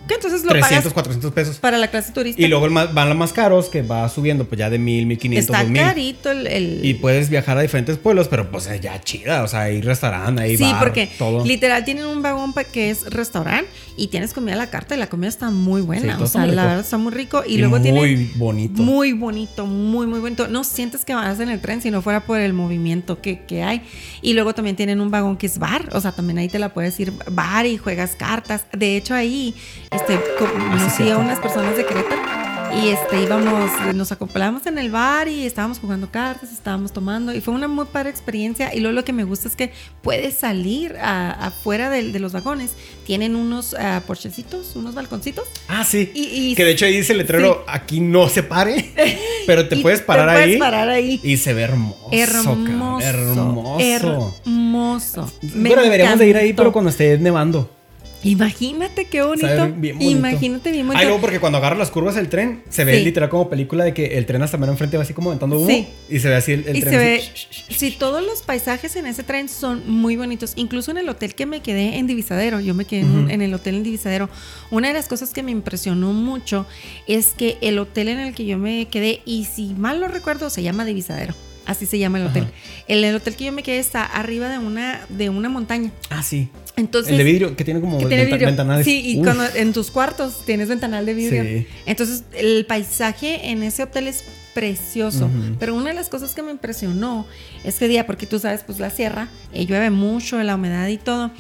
Que entonces lo 300, pagas 400 pesos. para la clase turista. Y luego el más- van los más caros, que va subiendo, pues ya de 1000, 1500, Está 2000. carito el... el- Y puedes viajar a diferentes pueblos, pero pues es ya chida. O sea, hay restaurante, hay Sí, bar, porque todo. literal tienen un vagón que es restaurante y tienes comida a la carta y la comida está muy buena. o sea, muy la verdad está muy rico. Y, Y luego muy tiene bonito. Muy bonito, muy, muy bonito. No sientes que vas en el tren si no fuera por el movimiento que, que hay. Y luego también tienen un vagón que es bar. O sea, también ahí te la puedes ir bar y juegas cartas. De hecho, ahí este, conocí a unas personas de Querétaro. Y este íbamos, nos acoplamos en el bar y estábamos jugando cartas, estábamos tomando. Y fue una muy padre experiencia. Y luego lo que me gusta es que puedes salir afuera de, los vagones. Tienen unos ah, porchecitos, unos balconcitos. Ah, sí. Y- y- que de hecho ahí dice el letrero, aquí no se pare, pero te puedes parar te ahí. puedes parar ahí. Y se ve hermoso. Hermoso. Hermoso. Hermoso. Pero deberíamos de ir ahí, pero cuando esté nevando. Imagínate qué bonito. Bien bonito. Imagínate bien bonito. Ay, luego porque cuando agarras las curvas del tren, se ve Sí. literal como película de que el tren hasta menos enfrente va así como aventando humo. Sí. Y se ve así el, el y tren. se ve, sí, todos los paisajes en ese tren son muy bonitos. Incluso en el hotel que me quedé en Divisadero, yo me quedé en el hotel en Divisadero. Una de las cosas que me impresionó mucho es que el hotel en el que yo me quedé, y si mal lo recuerdo, se llama Divisadero. Así se llama el hotel. Ajá. El, el hotel que yo me quedé está arriba de una, de una montaña. Ah, sí. Entonces, el de vidrio que tiene como que tiene vidrio. ventanales. Sí, y cuando en tus cuartos tienes ventanal de vidrio. Sí. Entonces, el paisaje en ese hotel es precioso. Pero una de las cosas que me impresionó ese día, porque tú sabes, pues la sierra, eh, llueve mucho, la humedad y todo.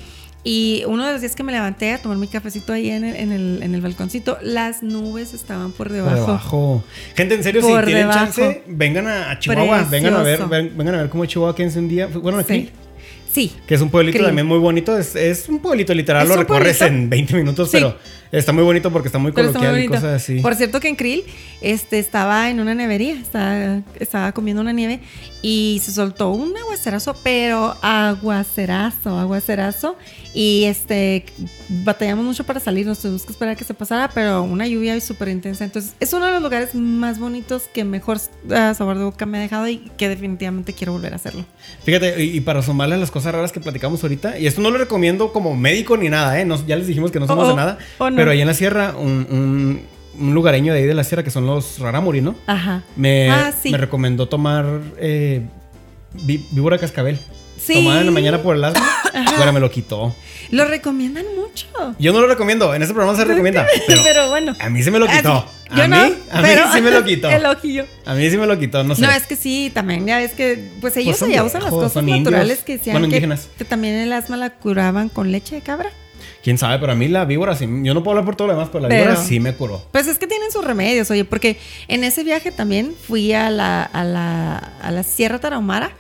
Y uno de los días que me levanté a tomar mi cafecito ahí en el, en el, en el balconcito, las nubes estaban por Por debajo. debajo. Gente, en serio, Por si tienen debajo. chance, vengan a, Chihuahua. Vengan a ver, vengan a ver cómo Chihuahua quédense un día. Bueno, aquí. Sí. Sí. Que es un pueblito también muy bonito. Es, es un pueblito literal, lo recorres pueblito. en 20 minutos, Sí. pero está muy bonito porque está muy Pero está muy coloquial y cosas así. Por cierto que en Krill este, estaba en una nevería, estaba, estaba comiendo una nieve y se soltó un aguacerazo, pero aguacerazo, aguacerazo. Y este batallamos mucho para salir, nos tuvimos que esperar a que se pasara, pero una lluvia súper intensa. Entonces es uno de los lugares más bonitos que mejor ah, sabor de boca me ha dejado y que definitivamente quiero volver a hacerlo. Fíjate, y, y para sumarle a las cosas raras que platicamos ahorita, y esto no lo recomiendo como médico ni nada, ¿eh? No- ya les dijimos que no somos Oh, de nada, oh, no. pero ahí en la sierra, un, un- un lugareño de ahí de la sierra, que son los raramuri, ¿no? Ajá. Me, Ah, sí. me recomendó tomar eh, víbora cascabel. Sí. Tomada en la mañana por el asma, pero me lo quitó. Lo recomiendan mucho. Yo no lo recomiendo, en este programa se recomienda, pero, Pero bueno. a mí se me lo quitó. Sí. Yo a no, mí, a mí pero sí me lo quitó. El ojillo. A mí sí me lo quitó, no sé. No, es que sí, también ya ves que, pues ellos son allá usan las cosas son indios. naturales que decían Bueno, que, indígenas. que también el asma la curaban con leche de cabra. Quién sabe, pero a mí la víbora sí. Yo no puedo hablar por todo lo demás, pero la Pero- víbora sí me curó. Pues es que tienen sus remedios, oye, porque en ese viaje también fui a la, a la, a la Sierra Tarahumara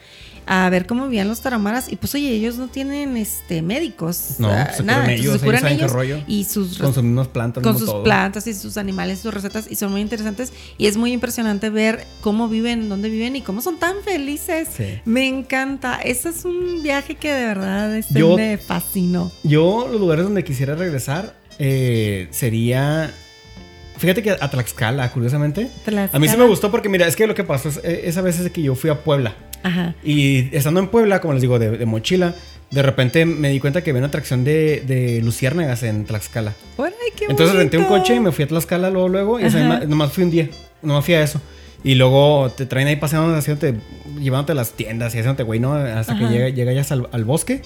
a ver cómo vivían los tarahumaras y pues oye, ellos no tienen este médicos, No, ah, se nada, ellos, se curan ellos ellos rollo. y sus Con sus mismas plantas, con sus todo. plantas y sus animales, sus recetas, y son muy interesantes. Y es muy impresionante ver cómo viven, dónde viven y cómo son tan felices. Sí. Me encanta. Ese es un viaje que de verdad este, Yo- me fascinó. Yo, los lugares donde quisiera regresar eh, sería. Fíjate que a Tlaxcala, curiosamente. A mí sí me gustó porque, mira, es que lo que pasó es, eh, esa vez es que yo fui a Puebla. Ajá. Y estando en Puebla, como les digo, de, de mochila, de repente me di cuenta que había una atracción de, de luciérnagas en Tlaxcala. Ay, qué Entonces renté un coche y me fui a Tlaxcala luego, luego. Y nomás fui un día. Nomás fui a eso. Y luego te traen ahí paseando, haciéndote, llevándote a las tiendas y haciéndote, güey, ¿no? Hasta que Ajá. llega, llegas al, al bosque.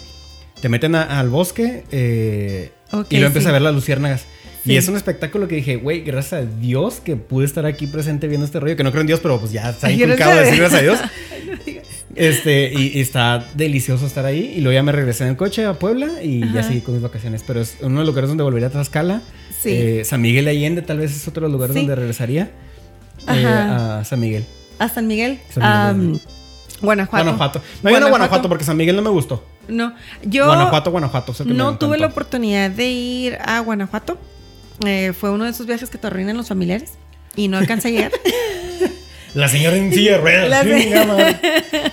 Te meten a- al bosque eh, y luego empiezas sí. a ver las luciérnagas. Sí. Y es un espectáculo que dije, güey, gracias a Dios que pude estar aquí presente viendo este rollo. Que no creo en Dios, pero pues ya está inculcado gracias a decir Dios. gracias a Dios. Este, y, y está delicioso estar ahí. Y luego ya me regresé en el coche a Puebla y ya seguí con mis vacaciones. Pero es uno de los lugares donde volvería a Tlaxcala. Sí. Eh, San Miguel de Allende tal vez es otro de los lugares Sí. donde regresaría. Eh, a San Miguel. A San Miguel. San Miguel. Am, Guanajuato. Guanajuato. No, yo no Guanajuato porque San Miguel no me gustó. No, yo Guanajuato, Guanajuato. no tuve la oportunidad de ir a Guanajuato. Eh, fue uno de esos viajes que te arruinan los familiares y no alcancé a llegar. La señora en silla de ruedas.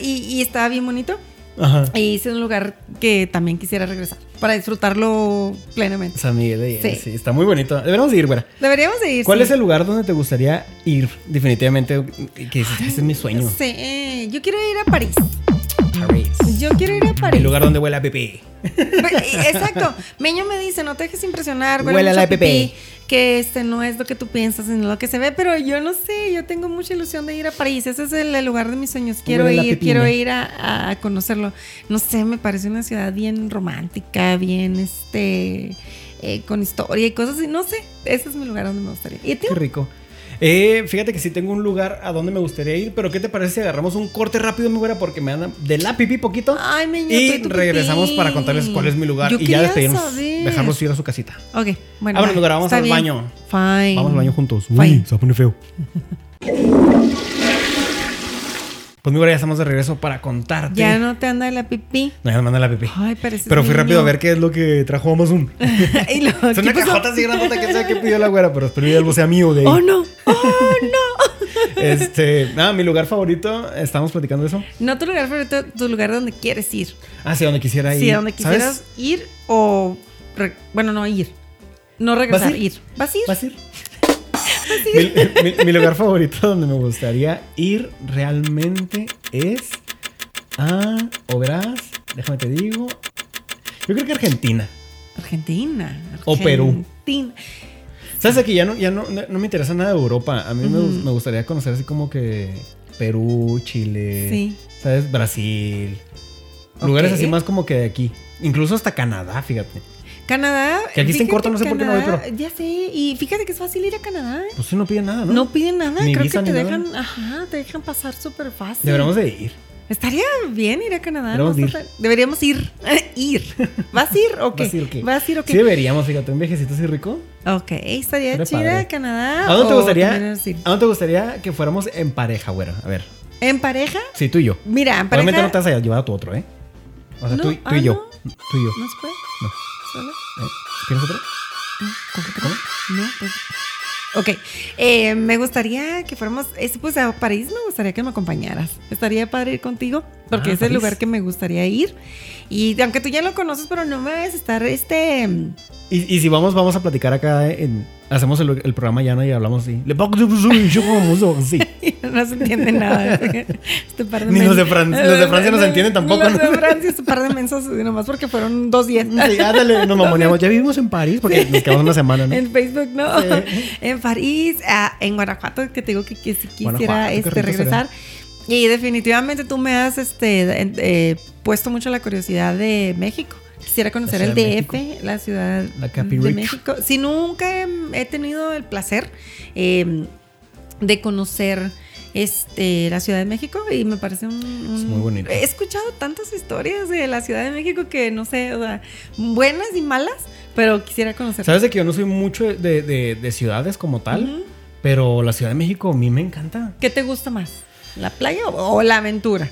Y, y estaba bien bonito. Ajá. Y es un lugar que también quisiera regresar para disfrutarlo plenamente. San Miguel de Allende, Sí. sí. Está muy bonito. Deberíamos de ir, güera. Deberíamos de ir. ¿Cuál sí. es el lugar donde te gustaría ir? Definitivamente. Que ese es mi sueño. Sí, yo quiero ir a París. París. Yo quiero ir a París. El lugar donde huele a pipí. Exacto. Meño me dice, no te dejes impresionar, huele, Huele a la pipí. Que este no es lo que tú piensas, sino lo que se ve, pero yo no sé, yo tengo mucha ilusión de ir a París. Ese es el, lugar de mis sueños. Quiero Huele ir, quiero ir a, a conocerlo. No sé, me parece una ciudad bien romántica, bien este eh, con historia y cosas así. No sé, ese es mi lugar donde me gustaría. Qué rico. Eh, fíjate que sí tengo un lugar a donde me gustaría ir, pero ¿qué te parece si agarramos un corte rápido, mi güera? Porque me anda de la pipí poquito. Ay, Meño, y regresamos pipí. para contarles cuál es mi lugar Yo y ya despedirnos, saber. dejarlos ir a su casita. Ok, bueno. Vámonos, va, lugar, vamos está al bien. baño. Fine. Vamos al baño juntos. Uy, Fine. se poner feo. Pues mi ya estamos de regreso para contarte. Ya no te anda la pipí. No, ya me manda la pipí. Ay, pareces Pero fui niño. rápido a ver qué es lo que trajo Amazon. y lo, Es una ¿qué pasó? cajota así grandota que sea que pidió la güera, pero espero que algo sea mío de ahí. Oh, no. Oh, no. Este, nada, mi lugar favorito, estamos platicando de eso. No tu lugar favorito, tu lugar donde quieres ir. Ah, sí, donde quisiera ir. Sí, donde ¿Sabes? quisieras ir o. re- bueno, no ir. No regresar, ¿Vas a ir? ir? ¿Vas a ir? ¿Vas a ir? Mi, mi- mi lugar favorito donde me gustaría ir realmente es a, o verás, déjame te digo, yo creo que Argentina. Argentina. O Perú. Argentina. ¿Sabes? Que ya no, ya no, no, me interesa nada de Europa. A mí me, gustaría conocer así como que Perú, Chile, Sí. ¿sabes? Brasil. Lugares así más como que de aquí. Incluso hasta Canadá, fíjate. Canadá. Que aquí está en corto, no sé por qué no voy, pero- Ya sé. Y fíjate que es fácil ir a Canadá. ¿eh? Pues sí, no piden nada, ¿no? No, piden nada. Ni Creo visa que te ni nada. dejan. Ajá, te dejan pasar súper fácil. Deberíamos de ir. Estaría bien ir a Canadá. Deberíamos ¿no? ir. Deberíamos ir. ir. ¿Vas a ir o qué? ¿Vas a ir o qué? ¿Vas a ir o qué? Sí deberíamos, fíjate, un viajecito así rico. Ok, estaría chida padre. Canadá. ¿A dónde te gustaría? ¿A dónde te gustaría que fuéramos en pareja, güera? A ver. ¿En pareja? Sí, tú y yo. Mira, en Obviamente pareja. no te vas a llevar a tu otro, ¿eh? O sea, No, tú, y- tú ah, y yo. no. Tú y yo. ¿No se puede? No. ¿Solo? ¿Eh? ¿Quieres otro? ¿Con qué te No, pues. Ok, eh, me gustaría que fuéramos, es, pues a París me gustaría que me acompañaras. Estaría padre ir contigo, porque Ah, es el lugar que me gustaría ir. Y aunque tú ya lo conoces, pero no me vayas a estar este... Y, y si vamos, vamos a platicar acá en. Hacemos el, el programa ya, ¿no? Y hablamos así. Le pongo sí. no se entiende nada. Este par de Ni los de Fran- los de Francia no se entienden tampoco, Los de Francia, este par de mensos, nomás porque fueron dos días. Sí, ándale, nos mamoneamos. Ya vivimos en París porque nos quedamos una semana, ¿no? En Facebook, no. Sí. En París, ah, en Guanajuato, que te digo que, que si quisiera este, regresar. Y definitivamente tú me has este, eh, puesto mucho la curiosidad de México. Quisiera conocer el DF, la ciudad La de. México. Si nunca he- he tenido el placer eh, de conocer este, la Ciudad de México y me parece un, un- Es muy bonito. He escuchado tantas historias de la Ciudad de México que no sé, o sea, buenas y malas, pero quisiera conocer. Sabes de que yo no soy mucho de, de- de ciudades como tal, pero la Ciudad de México a mí me encanta. ¿Qué te gusta más? ¿La playa o, o la aventura?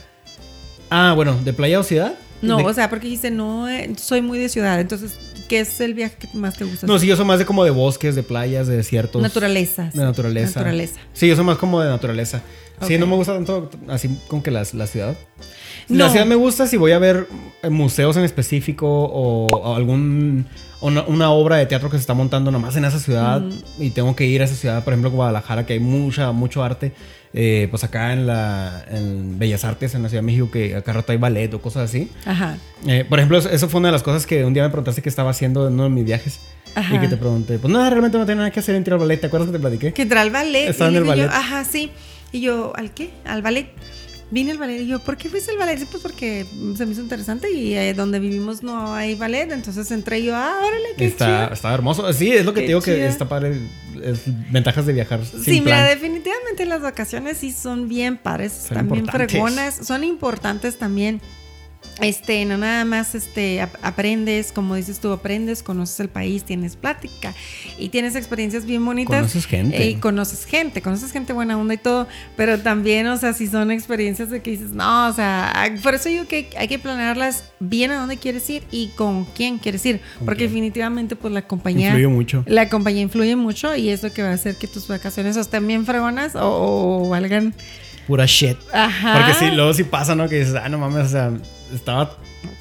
Ah, bueno, ¿de playa o ciudad? No, De- o sea, porque dice, no, eh, soy muy de ciudad. Entonces, ¿qué es el viaje que más te gusta? No, sí, yo soy más de como de bosques, de playas, de desiertos. Naturaleza. De naturaleza. Naturaleza. Sí, yo soy más como de naturaleza. Sí, no me gusta tanto así como que las- la ciudad. No. La ciudad me gusta si voy a ver eh, museos en específico o, o algún una, una obra de teatro que se está montando nomás en esa ciudad y tengo que ir a esa ciudad, por ejemplo Guadalajara, que hay mucha mucho arte, eh, pues acá en la en Bellas Artes en la Ciudad de México que acá rato hay ballet o cosas así. Ajá. Eh, por ejemplo, eso- fue una de las cosas que un día me preguntaste que estaba haciendo en uno de mis viajes Ajá. y que te pregunté, pues nada, realmente no tenía nada que hacer en ir al ballet, ¿te acuerdas que te platiqué? Que entré al ballet. Estaba y en el le digo yo, ballet. ajá, sí. Y yo, ¿al qué? Al ballet. Vine al ballet y yo, ¿por qué fuiste al ballet? Sí, pues porque se me hizo interesante y eh, donde vivimos no hay ballet. Entonces entré yo, ah, órale, qué Está, chido. está hermoso. Sí, es lo que Qué te digo que está padre. Es ventajas de viajar sin Sí, plan. mira, definitivamente las vacaciones sí son bien pares, Son también fregonas, son importantes también. Este, no nada más este, ap- aprendes, como dices tú, aprendes, conoces el país, tienes plática y tienes experiencias bien bonitas. Conoces gente. Y conoces gente, conoces gente buena onda y todo, pero también, o sea, si son experiencias de que dices, no, o sea, ah, por eso digo que hay que planearlas bien a dónde quieres ir y con quién quieres ir, ¿Con porque quién? definitivamente pues la compañía... Influye mucho. La compañía influye mucho y es lo que va a hacer que tus vacaciones o estén bien fregonas o, o valgan pura shit. Ajá. Porque sí, luego sí pasa, ¿no? Que dices, ah, no mames, o sea, estaba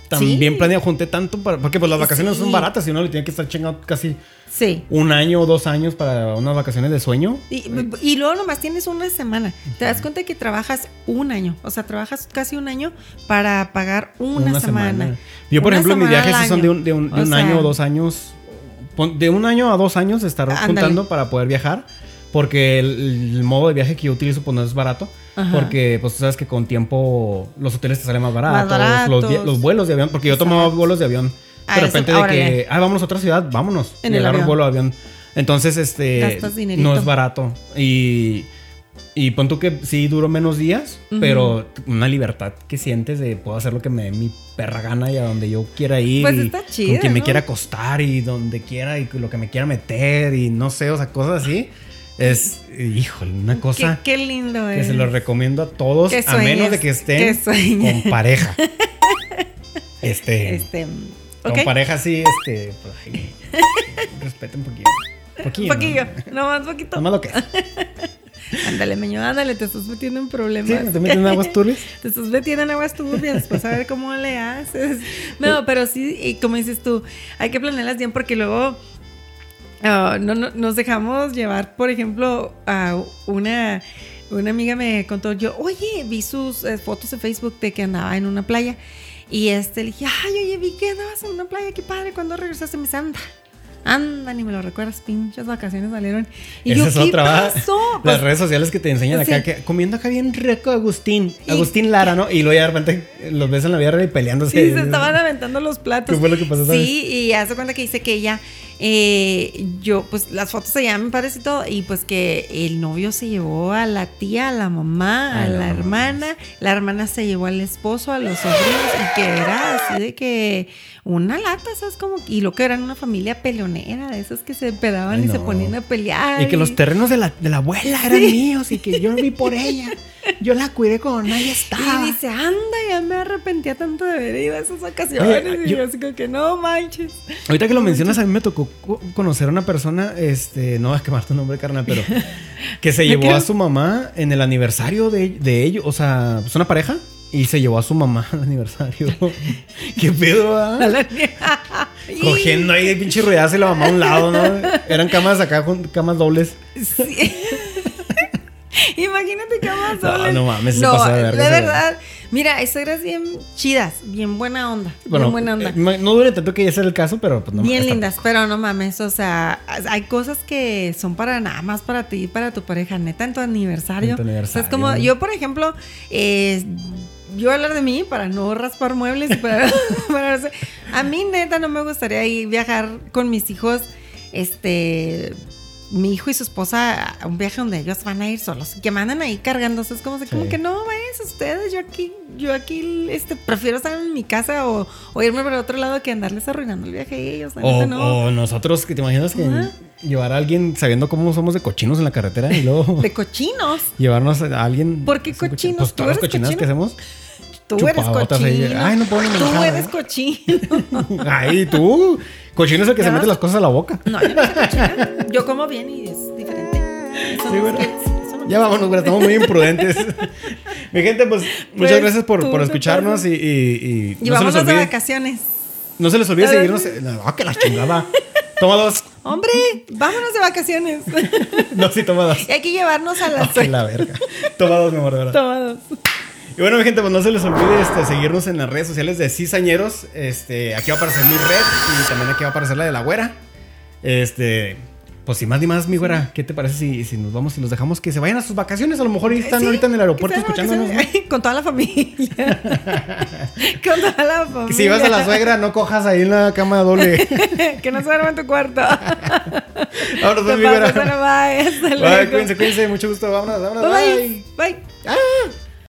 tan Sí. bien planeado, junté tanto para. Porque pues las vacaciones Sí. son baratas y uno le tiene que estar chingando casi Sí. un año o dos años para unas vacaciones de sueño. Y, y luego nomás tienes una semana. Te das cuenta que trabajas un año. O sea, trabajas casi un año para pagar una, semana. Yo, por Una ejemplo, mis viajes sí son de un, de un- de O un sea- año o dos años. De un año a dos años estar juntando para poder viajar. Porque el, el modo de viaje que yo utilizo pues no es barato. Ajá. Porque pues tú sabes que con tiempo los hoteles te salen más baratos. baratos. Los, vuelos de avión. Porque yo tomaba vuelos de avión. Ah, de eso, repente de que, ah, vámonos a otra ciudad, vámonos. En y el agarro un avión. vuelo de avión. Entonces, este. No es barato. Y. Y pon tú que sí duró menos días, pero una libertad que sientes de puedo hacer lo que me dé mi perra gana y a donde yo quiera ir. Pues y está chido, Con quien me quiera acostar y donde quiera y lo que me quiera meter y no sé, o sea, cosas así. Es, híjole, una cosa Qué, qué lindo que es. se lo recomiendo a todos, Que a menos de sueñes, que que estén sueñes. con pareja. Este, Este. con pareja sí, este, pues, ay, respeten un. Poquillo. Un poquillo. Nomás poquito. Nomás lo que. Ándale, meño, ándale. Te estás metiendo en problemas. Sí, me estoy metiendo en aguas turbias. Te estás metiendo en aguas turbias, pues a ver cómo le haces. No, pero sí, y como dices tú, hay que planearlas bien porque luego no, no- nos dejamos llevar, por ejemplo, a una, una amiga me contó, yo, oye, vi sus eh, fotos en Facebook de que andaba en una playa y este, le dije, ay, oye, vi que andabas en una playa, qué padre, cuando regresaste? Me dice, anda. Anda, ni me lo recuerdas, pinches vacaciones salieron. Y Esa yo, es ¿qué pasó? Las Pues, redes sociales que te enseñan acá Sí. que comiendo acá bien rico Agustín. Y- Agustín Lara, ¿no? Y luego ya de repente los ves en la vida real y peleándose. Sí, se estaban aventando los platos. ¿Qué fue lo que pasó, sabes? Sí, y hace cuenta que dice que ella, eh, yo, pues las fotos allá me parece y todo, y pues que el novio se llevó a la tía, a la mamá, a la hermana, la hermana se llevó al esposo, a los sobrinos, y que era así de que una lata, ¿sabes? Como, y lo que eran una familia peleonera, de esos que se pedaban Ay, y se ponían a pelear. Y que los terrenos de la, de la abuela eran míos y que yo vi por ella. Yo la cuidé cuando nadie estaba. Y dice, anda, ya me arrepentía tanto de haber ido a esas ocasiones. Oye, y yo- yo así como que no manches. Ahorita que lo mencionas, a mí me tocó co- conocer a una persona, este, no vas a quemar tu nombre, carnal, pero que se llevó a su mamá en el aniversario de, de ellos, o sea, es una pareja y se llevó a su mamá al aniversario. ¿Qué pedo, ah? Cogiendo ahí de pinche ruedazo y la mamá a un lado, ¿no? Eran camas acá, con camas dobles. Sí. Imagínate qué más No, no mames, se No, pasó de verga, de ese verdad. Mira, historias bien chidas, bien buena onda. Bueno, bien buena onda. eh, no duele tanto que ya sea el caso, pero pues no bien lindas, pero no mames, o sea, hay cosas que son para nada más para ti y para tu pareja, neta, en tu aniversario. En tu O sea, aniversario. es como, yo, por ejemplo, eh, yo hablar de mí para no raspar muebles y para, para a mí neta no me gustaría ir viajar con mis hijos, este, mi hijo y su esposa a un viaje donde ellos van a ir solos, que mandan ahí cargándose, es como, si- como Sí. que no, vayas ustedes, yo aquí, yo aquí, este, prefiero estar en mi casa o, o irme para otro lado que andarles arruinando el viaje a ellos, O, no. o nosotros, que te imaginas que llevar a alguien sabiendo cómo somos de cochinos en la carretera y luego De cochinos. llevarnos a alguien. ¿Por qué así, cochino? cochinos? Pues ¿Tú cochinadas que hacemos. Tú eres ahí. cochino. Ay, no puedo ni Tú manejar, eres ¿eh? cochino. Ay, tú. Cochino es el que se mete las cosas a la boca. No, yo no soy cochina. Yo como bien y es diferente. Eso Sí, no güey. es que- eso no- Ya vámonos, güey, estamos muy imprudentes. Mi gente, pues, muchas Pues, gracias por, por escucharnos y, y, y no, se de vacaciones. no se les olvide seguirnos. No, que la chingada. Toma dos. Hombre, vámonos de vacaciones. No, sí, toma dos. y hay que llevarnos a las Ay, la verga. Toma dos, mi amor, de verdad. tomados. Y bueno, mi gente, pues no se les olvide este, seguirnos en las redes sociales de Cizañeros. Este, aquí va a aparecer mi red y también aquí va a aparecer la de la güera. Este, pues sin más ni más, mi güera, ¿qué te parece si, si nos vamos y los dejamos que se vayan a sus vacaciones? A lo mejor están Sí, ahorita en el aeropuerto escuchándonos. Con toda la familia. Con toda la familia. Que si vas a la suegra, no cojas ahí en la cama doble. que no se duerma en tu cuarto. Vámonos, pues, mi güera. bye. Bye, cuídense, cuídense. Mucho gusto. Vámonos, vámonos. Bye. Bye. Bye. Ah.